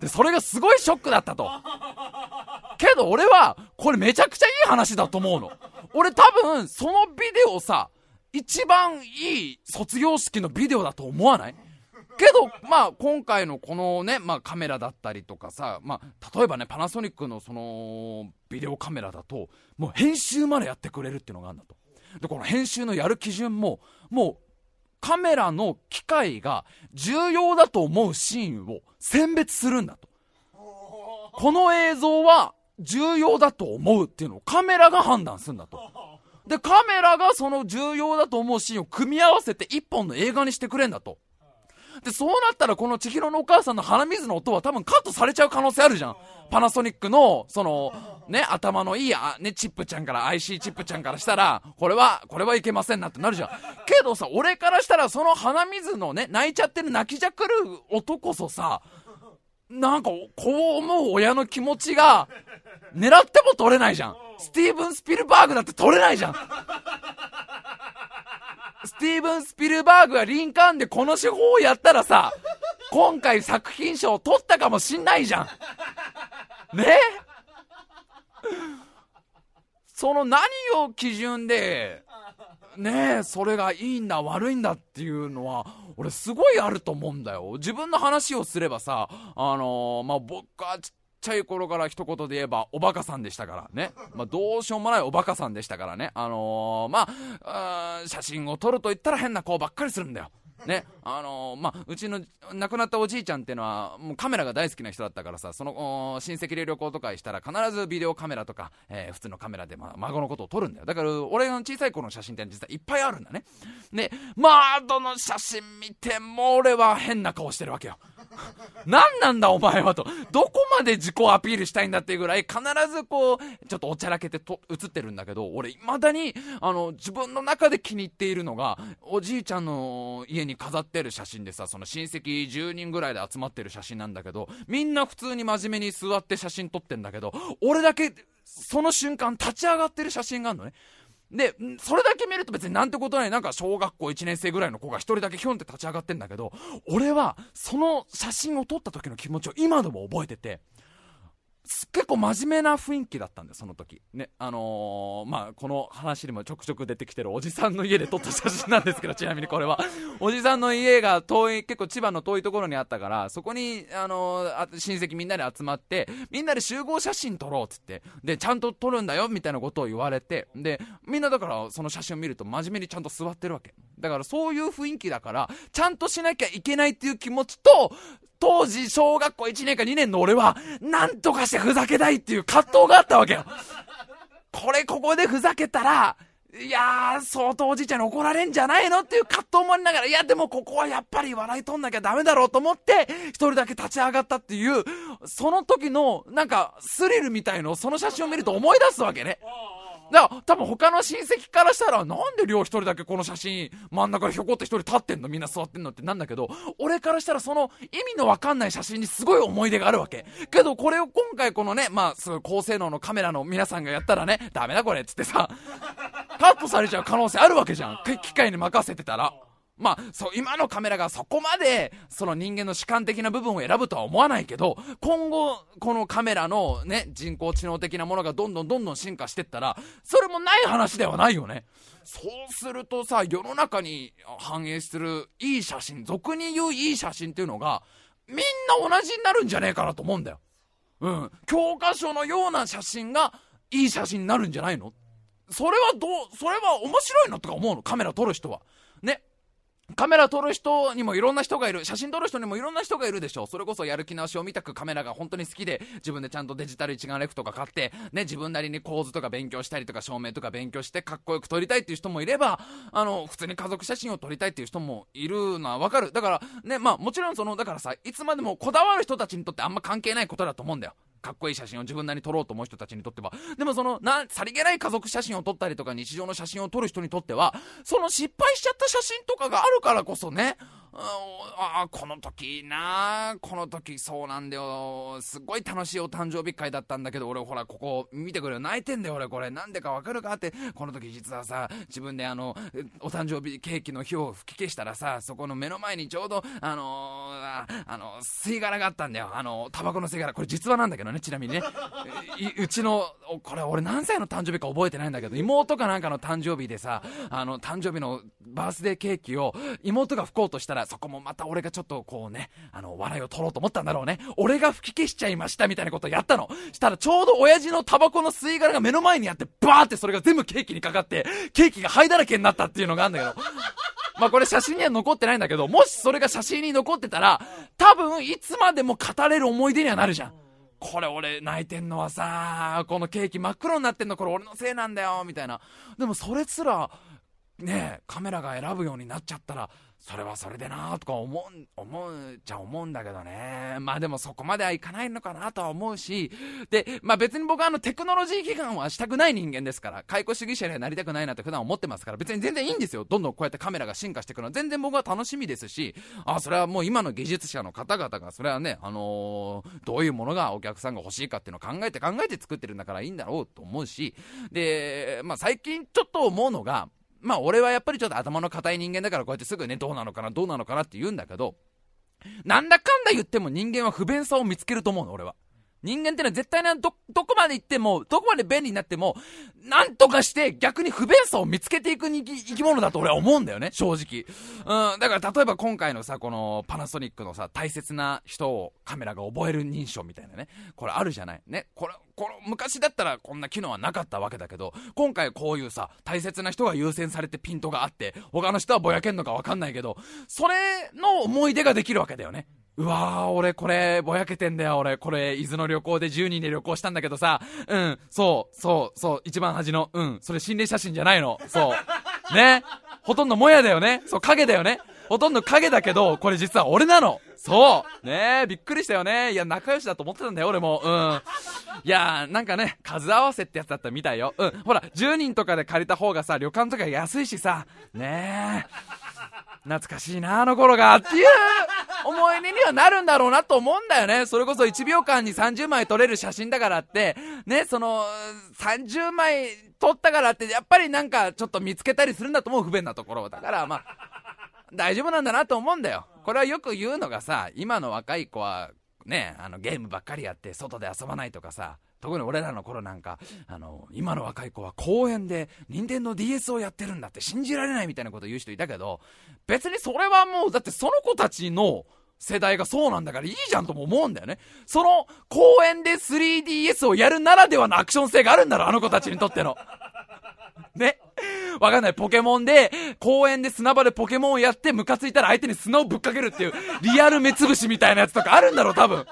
で、それがすごいショックだったと。けど俺は、これめちゃくちゃいい話だと思うの。俺多分、そのビデオさ、一番いい卒業式のビデオだと思わない？けど、まあ、今回のこのね、まあ、カメラだったりとかさ、まあ、例えばね、パナソニックのその、ビデオカメラだと、もう編集までやってくれるっていうのがあるんだと。で、この編集のやる基準も、もう、カメラの機械が重要だと思うシーンを選別するんだと。この映像は重要だと思うっていうのをカメラが判断するんだと。で、カメラがその重要だと思うシーンを組み合わせて一本の映画にしてくれんだと。で、そうなったらこの千尋のお母さんの鼻水の音は多分カットされちゃう可能性あるじゃん。パナソニックの、その、ね、頭のいい、あ、ね、チップちゃんから、IC チップちゃんからしたら、これは、これはいけませんなってなるじゃん。けどさ、俺からしたらその鼻水のね、泣いちゃってる泣きじゃくる音こそさ、なんか、こう思う親の気持ちが、狙っても取れないじゃん。スティーブン・スピルバーグだって取れないじゃん。スティーブン・スピルバーグがリンカーンでこの手法をやったらさ、今回作品賞を取ったかもしんないじゃん。ね？その何を基準で、ねえ、それがいいんだ、悪いんだっていうのは、俺すごいあると思うんだよ。自分の話をすればさ、あのー、まあ、僕はちちゃい頃から一言で言えば、おバカさんでしたからね。まあ、どうしようもないおバカさんでしたからね。あのー、まあ、写真を撮ると言ったら変な子ばっかりするんだよ。ね、あのー、まあ、うちの亡くなったおじいちゃんっていうのは、もうカメラが大好きな人だったからさ、その親戚で旅行とかしたら必ずビデオカメラとか、えー、普通のカメラで、まあ、孫のことを撮るんだよ。だから、俺の小さい頃の写真って実はいっぱいあるんだね。で、まあ、どの写真見ても俺は変な顔してるわけよ。何なんだお前はと。どこまで自己アピールしたいんだっていうぐらい、必ずこう、ちょっとおちゃらけてと映ってるんだけど、俺未だに、あの、自分の中で気に入っているのが、おじいちゃんの家に飾ってる写真でさ、その親戚10人ぐらいで集まってる写真なんだけど、みんな普通に真面目に座って写真撮ってんだけど、俺だけ、その瞬間立ち上がってる写真があるのね。で、それだけ見ると別になんてことない、なんか小学校1年生ぐらいの子が一人だけヒョンって立ち上がってんだけど、俺はその写真を撮った時の気持ちを今でも覚えてて、結構真面目な雰囲気だったんだよ、その時。ね、あのー、まあ、この話にもちょくちょく出てきてるおじさんの家で撮った写真なんですけど、ちなみにこれは。おじさんの家が遠い、結構千葉の遠いところにあったから、そこに、あのー、親戚みんなで集まって、みんなで集合写真撮ろうっつって、で、ちゃんと撮るんだよ、みたいなことを言われて、で、みんなだからその写真を見ると真面目にちゃんと座ってるわけ。だからそういう雰囲気だから、ちゃんとしなきゃいけないっていう気持ちと、当時小学校1年か2年の俺は、なんとかしてふざけたいっていう葛藤があったわけよ。これここでふざけたら、いやー、相当おじいちゃんに怒られんじゃないのっていう葛藤もありながら、いや、でもここはやっぱり笑い取んなきゃダメだろうと思って、一人だけ立ち上がったっていう、その時の、なんか、スリルみたいのをその写真を見ると思い出すわけね。だから、多分他の親戚からしたら、なんで亮一人だけこの写真、真ん中でひょこって一人立ってんの？みんな座ってんのってなんだけど、俺からしたらその意味のわかんない写真にすごい思い出があるわけ。けど、これを今回このね、まあ、すごい高性能のカメラの皆さんがやったらね、ダメだこれっつってさ、カットされちゃう可能性あるわけじゃん。機械に任せてたら。まあ、そう、今のカメラがそこまで、その人間の主観的な部分を選ぶとは思わないけど、今後、このカメラのね、人工知能的なものがどんどんどんどん進化してったら、それもない話ではないよね。そうするとさ、世の中に反映するいい写真、俗に言ういい写真っていうのが、みんな同じになるんじゃねえかなと思うんだよ。うん。教科書のような写真がいい写真になるんじゃないの？それはどう、それは面白いのとか思うの？カメラ撮る人は。カメラ撮る人にもいろんな人がいる。写真撮る人にもいろんな人がいるでしょ。それこそやる気なしを見たくカメラが本当に好きで、自分でちゃんとデジタル一眼レフとか買って、ね、自分なりに構図とか勉強したりとか照明とか勉強してかっこよく撮りたいっていう人もいれば、あの、普通に家族写真を撮りたいっていう人もいるのはわかる。だから、ね、まあもちろんその、だからさ、いつまでもこだわる人たちにとってあんま関係ないことだと思うんだよ。かっこいい写真を自分なりに撮ろうと思う人たちにとっては。でもその、な、さりげない家族写真を撮ったりとか日常の写真を撮る人にとっては、その失敗しちゃった写真とかがあるからこそね、ああ、この時なこの時そうなんだよ。すっごい楽しいお誕生日会だったんだけど、俺ほら、ここ見てくれよ。泣いてんだよ、俺これ。なんでかわかるかって、この時実はさ、自分であの、お誕生日ケーキの火を吹き消したらさ、そこの目の前にちょうど、あのー、あの、吸い殻があったんだよ。あの、タバコの吸い殻。これ実話なんだけどね、ちなみにね。うちの、これ俺何歳の誕生日か覚えてないんだけど、妹かなんかの誕生日でさ、あの、誕生日のバースデーケーキを妹が吹こうとしたら、そこもまた俺がちょっとこうね、あの、笑いを取ろうと思ったんだろうね。俺が吹き消しちゃいましたみたいなことをやったの。したらちょうど親父のタバコの吸い殻が目の前にあって、バーってそれが全部ケーキにかかって、ケーキが灰だらけになったっていうのがあるんだけど。まあこれ写真には残ってないんだけど、もしそれが写真に残ってたら、多分いつまでも語れる思い出にはなるじゃん。これ俺泣いてんのはさ、このケーキ真っ黒になってんのこれ俺のせいなんだよ、みたいな。でもそれすら、ねカメラが選ぶようになっちゃったら、それはそれでなとか思う、思うじゃ思うんだけどね。まあでもそこまではいかないのかなとは思うし、で、まあ別に僕はあのテクノロジー批判はしたくない人間ですから、解雇主義者にはなりたくないなって普段思ってますから、別に全然いいんですよ。どんどんこうやってカメラが進化していくのは全然僕は楽しみですし、あ、それはもう今の技術者の方々が、それはね、あのー、どういうものがお客さんが欲しいかっていうのを考えて考えて作ってるんだからいいんだろうと思うし、で、まあ最近ちょっと思うのが、まあ俺はやっぱりちょっと頭の固い人間だからこうやってすぐね、どうなのかな、どうなのかなって言うんだけど、なんだかんだ言っても人間は不便さを見つけると思うの、俺は。人間ってのは絶対な、ど、どこまで行っても、どこまで便利になっても、なんとかして逆に不便さを見つけていく生き物だと俺は思うんだよね、正直。うん、だから例えば今回のさ、このパナソニックのさ、大切な人をカメラが覚える認証みたいなね、これあるじゃない。ね、これ、この昔だったらこんな機能はなかったわけだけど、今回こういうさ、大切な人が優先されてピントがあって、他の人はぼやけんのかわかんないけど、それの思い出ができるわけだよね。うわー、俺これ、ぼやけてんだよ、俺。これ、伊豆の旅行で10人で旅行したんだけどさ、うん、そう、そう、そう、一番端の、うん、それ心霊写真じゃないの。そう。ね。ほとんどもやだよね。そう、影だよね。ほとんど影だけど、これ実は俺なの。そう。ねびっくりしたよね。いや、仲良しだと思ってたんだよ、俺も。うん。いやなんかね、数合わせってやつだったみたいよ。うん。ほら、10人とかで借りた方がさ、旅館とか安いしさ、ね懐かしいな、あの頃が、っていう思い出にはなるんだろうなと思うんだよね。それこそ1秒間に30枚撮れる写真だからって、ね、その、30枚撮ったからって、やっぱりなんかちょっと見つけたりするんだと思う、不便なところ。だから、まあ、大丈夫なんだなと思うんだよ。これはよく言うのがさ、今の若い子は、ね、あのゲームばっかりやって外で遊ばないとかさ、特に俺らの頃なんか、あの、今の若い子は公園で任天堂 DS をやってるんだって信じられないみたいなこと言う人いたけど、別にそれはもう、だってその子たちの世代がそうなんだからいいじゃんとも思うんだよね。その公園で 3DS をやるならではのアクション性があるんだろ、あの子たちにとっての。ね。わかんない。ポケモンで、公園で砂場でポケモンをやってムカついたら相手に砂をぶっかけるっていう、リアル目つぶしみたいなやつとかあるんだろ、多分。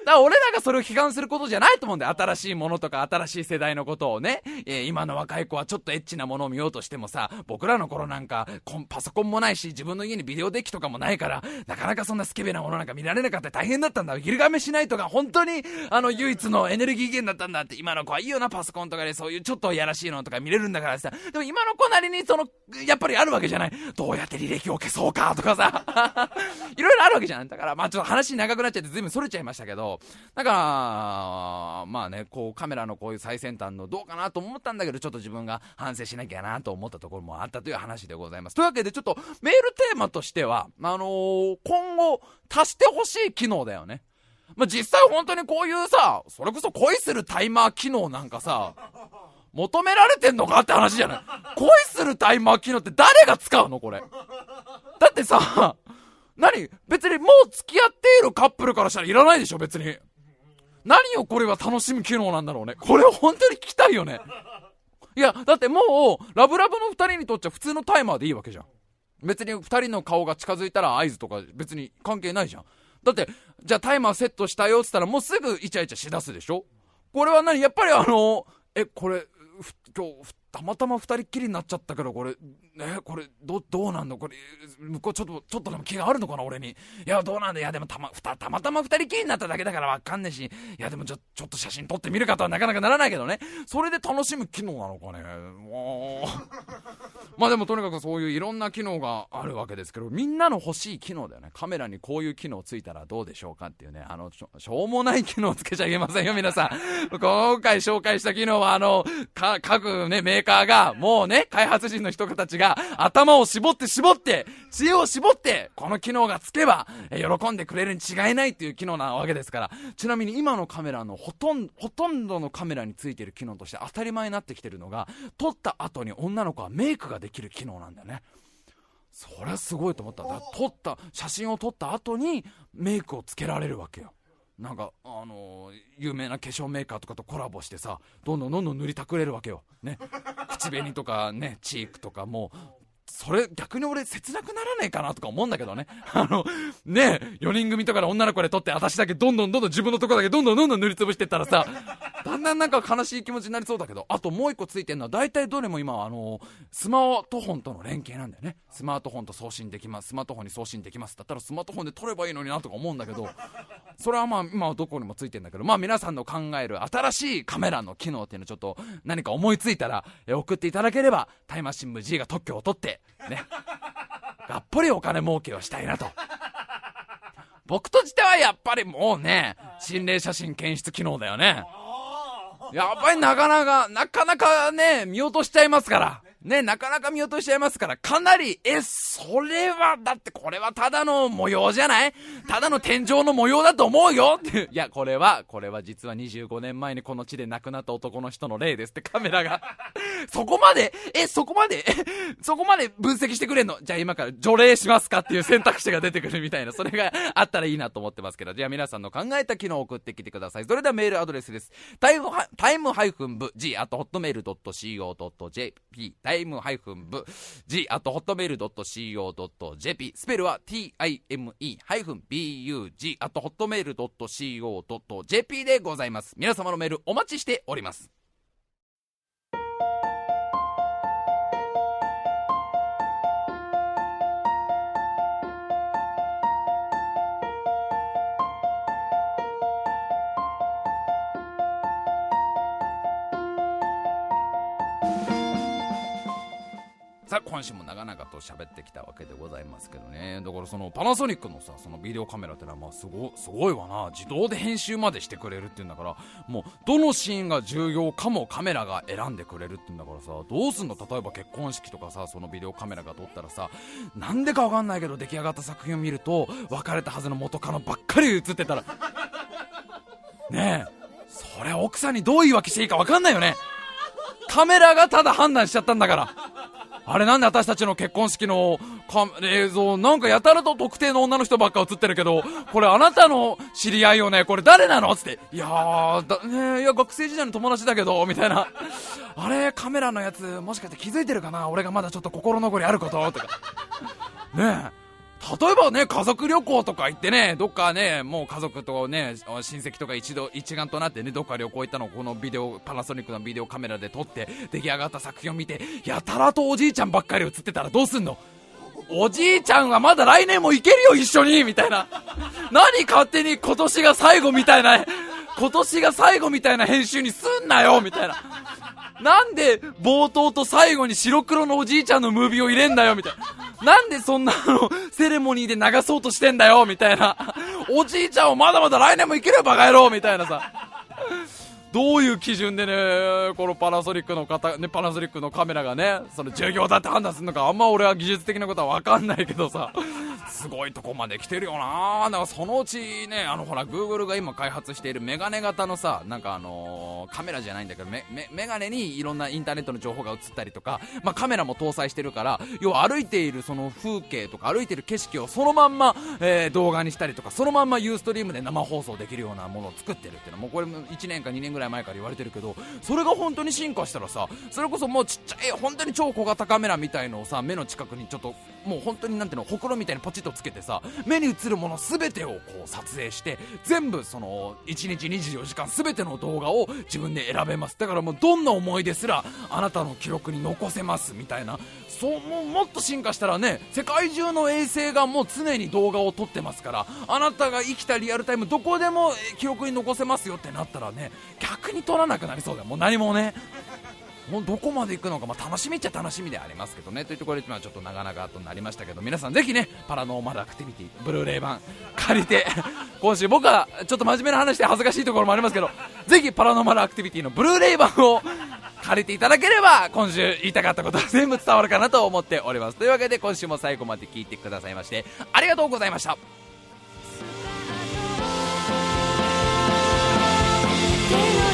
だから俺らがそれを批判することじゃないと思うんだよ。新しいものとか新しい世代のことをね。えー、今の若い子はちょっとエッチなものを見ようとしてもさ、僕らの頃なんかパソコンもないし、自分の家にビデオデッキとかもないから、なかなかそんなスケベなものなんか見られなかった大変だったんだ。ギルガメしないとか本当にあの唯一のエネルギー源だったんだって。今の子はいいよな、パソコンとかでそういうちょっとやらしいのとか見れるんだからさ。でも今の子なりにその、やっぱりあるわけじゃない。どうやって履歴を消そうかとかさ。いろいろあるわけじゃん。だからまあちょっと話長くなっちゃって随分それちゃいましたけど。だからまあ、ね、こうカメラのこういう最先端のどうかなと思ったんだけど、ちょっと自分が反省しなきゃなと思ったところもあったという話でございます。というわけでちょっとメールテーマとしては、あのー、今後足してほしい機能だよね。まあ、実際本当にこういうさ、それこそ恋するタイマー機能なんかさ、求められてんのかって話じゃない恋するタイマー機能って誰が使うのこれ。だってさ、何？別にもう付き合っているカップルからしたらいらないでしょ、別に。何をこれは楽しむ機能なんだろうね。これを本当に聞きたいよね。いや、だってもう、ラブラブの二人にとっちゃ普通のタイマーでいいわけじゃん。別に二人の顔が近づいたら合図とか別に関係ないじゃん。だって、じゃあタイマーセットしたよって言ったらもうすぐイチャイチャしだすでしょこれは何？やっぱりあの、え、これ、今日、たまたま二人っきりになっちゃったけど、これ、ね、これ、ど、どうなんの？これ、向こうちょっと、ちょっとでも気があるのかな俺に。いや、どうなんだいや、でもたま、た、たまたま二人きりになっただけだからわかんねえし、いや、でもちょ、ちょっと写真撮ってみるかとはなかなかならないけどね。それで楽しむ機能なのかね？まあでもとにかくそういういろんな機能があるわけですけど、みんなの欲しい機能だよね。カメラにこういう機能ついたらどうでしょうかっていうね、あの、しょうもない機能つけちゃいけませんよ、皆さん。今回紹介した機能は、あの、か、各ね、メーカーが、もうね、開発人の人たちが、頭を絞って絞って、知恵を絞って、この機能がつけば、え喜んでくれるに違いないっていう機能なわけですから。ちなみに今のカメラのほとんど、ほとんどのカメラについてる機能として当たり前になってきてるのが、撮った後に女の子はメイクができる機能なんだよね。そりゃすごいと思った。撮った、写真を撮った後にメイクをつけられるわけよ。なんか、あのー、有名な化粧メーカーとかとコラボしてさ、どんどんどんどん塗りたくれるわけよ。ね。口紅とかね、チークとかもそれ逆に俺切なくならねえかなとか思うんだけどね。あの、ね、4人組とかで女の子で撮って、私だけどんどんどんどん自分のとこだけどんどんどんどん塗りつぶしてったらさ、だんだんなんか悲しい気持ちになりそうだけど、あともう一個ついてるのは大体どれも今あの、スマートフォンとの連携なんだよね。スマートフォンと送信できます。スマートフォンに送信できます。だったらスマートフォンで撮ればいいのになとか思うんだけど、それはまあ今はどこにもついてるんだけど、まあ皆さんの考える新しいカメラの機能っていうのをちょっと何か思いついたら、送っていただければ、タイムマシン部 G が特許を取って、ね。がっぽりお金儲けをしたいなと。僕としてはやっぱりもうね、心霊写真検出機能だよね。やっぱりなかなか、なかなかね、見落としちゃいますから。ね、なかなか見落としちゃいますから、かなり、え、それは、だってこれはただの模様じゃない？ただの天井の模様だと思うよ？っていや、これは、これは実は25年前にこの地で亡くなった男の人の例ですってカメラが。そこまでえ、そこまで そこまで分析してくれんの？じゃあ今から除霊しますかっていう選択肢が出てくるみたいな、それがあったらいいなと思ってますけど、じゃあ皆さんの考えた機能を送ってきてください。それではメールアドレスです。タイム、タイムハイフン部 G、あとホ time-bug.hotmail.co.jp、スペルは time-bug.hotmail.co.jp でございます。皆様のメールお待ちしております。さあ今週も長々と喋ってきたわけでございますけどね。だからそのパナソニックのさそのビデオカメラってのはまあすごすごいわな。自動で編集までしてくれるっていうんだからもうどのシーンが重要かもカメラが選んでくれるっていうんだからさどうすんの？例えば結婚式とかさそのビデオカメラが撮ったらさなんでかわかんないけど出来上がった作品を見ると別れたはずの元カノばっかり映ってたら ねえそれ奥さんにどう言い訳していいかわかんないよね。カメラがただ判断しちゃったんだから。あれなんで私たちの結婚式の映像、なんかやたらと特定の女の人ばっか映ってるけど、これあなたの知り合いよね、これ誰なの？つって、いやー、だ、ねいや、学生時代の友達だけど、みたいな。あれ、カメラのやつ、もしかして気づいてるかな？俺がまだちょっと心残りあること？とか。ねえ。例えばね、家族旅行とか行ってね、どっかね、もう家族とね、親戚とか一度、一丸となってね、どっか旅行行ったのをこのビデオ、パナソニックのビデオカメラで撮って、出来上がった作品を見て、やたらとおじいちゃんばっかり映ってたらどうすんの？おじいちゃんはまだ来年も行けるよ、一緒にみたいな。何勝手に今年が最後みたいな、今年が最後みたいな編集にすんなよみたいな。なんで冒頭と最後に白黒のおじいちゃんのムービーを入れんだよみたいな。なんでそんなの、セレモニーで流そうとしてんだよみたいな。おじいちゃんをまだまだ来年も生きればバカ野郎みたいなさ。どういう基準でね、このパナソニックの方、ね、パナソニックのカメラがね、その重要だって判断するのか、あんま俺は技術的なことはわかんないけどさ、すごいとこまで来てるよな。だからそのうちねあのほら Google が今開発しているメガネ型のさなんかあのー、カメラじゃないんだけどメメガネにいろんなインターネットの情報が映ったりとか、まあ、カメラも搭載してるから要は歩いているその風景とか歩いている景色をそのまんま、えー、動画にしたりとかそのまんまユーストリームで生放送できるようなものを作ってるっていうのはもうこれも1年か2年ぐらいらい前から言われてるけどそれが本当に進化したらさそれこそもうちっちゃい本当に超小型カメラみたいのをさ目の近くにちょっともう本当になんていうのほくろみたいにポチッとつけてさ目に映るもの全てをこう撮影して全部その1日24時間全ての動画を自分で選べます。だからもうどんな思い出すらあなたの記録に残せますみたいな。そうももっと進化したらね世界中の衛星がもう常に動画を撮ってますからあなたが生きたリアルタイムどこでも記録に残せますよってなったらね逆に撮らなくなりそうだよ。もう何もね。どこまで行くのか、まあ、楽しみっちゃ楽しみでありますけどね。というところで今ちょっと長々となりましたけど皆さんぜひねパラノーマルアクティビティブルーレイ版借りて 今週僕はちょっと真面目な話で恥ずかしいところもありますけどぜひパラノーマルアクティビティのブルーレイ版を借りていただければ今週言いたかったことは 全部伝わるかなと思っております。というわけで今週も最後まで聞いてくださいましてありがとうございました。手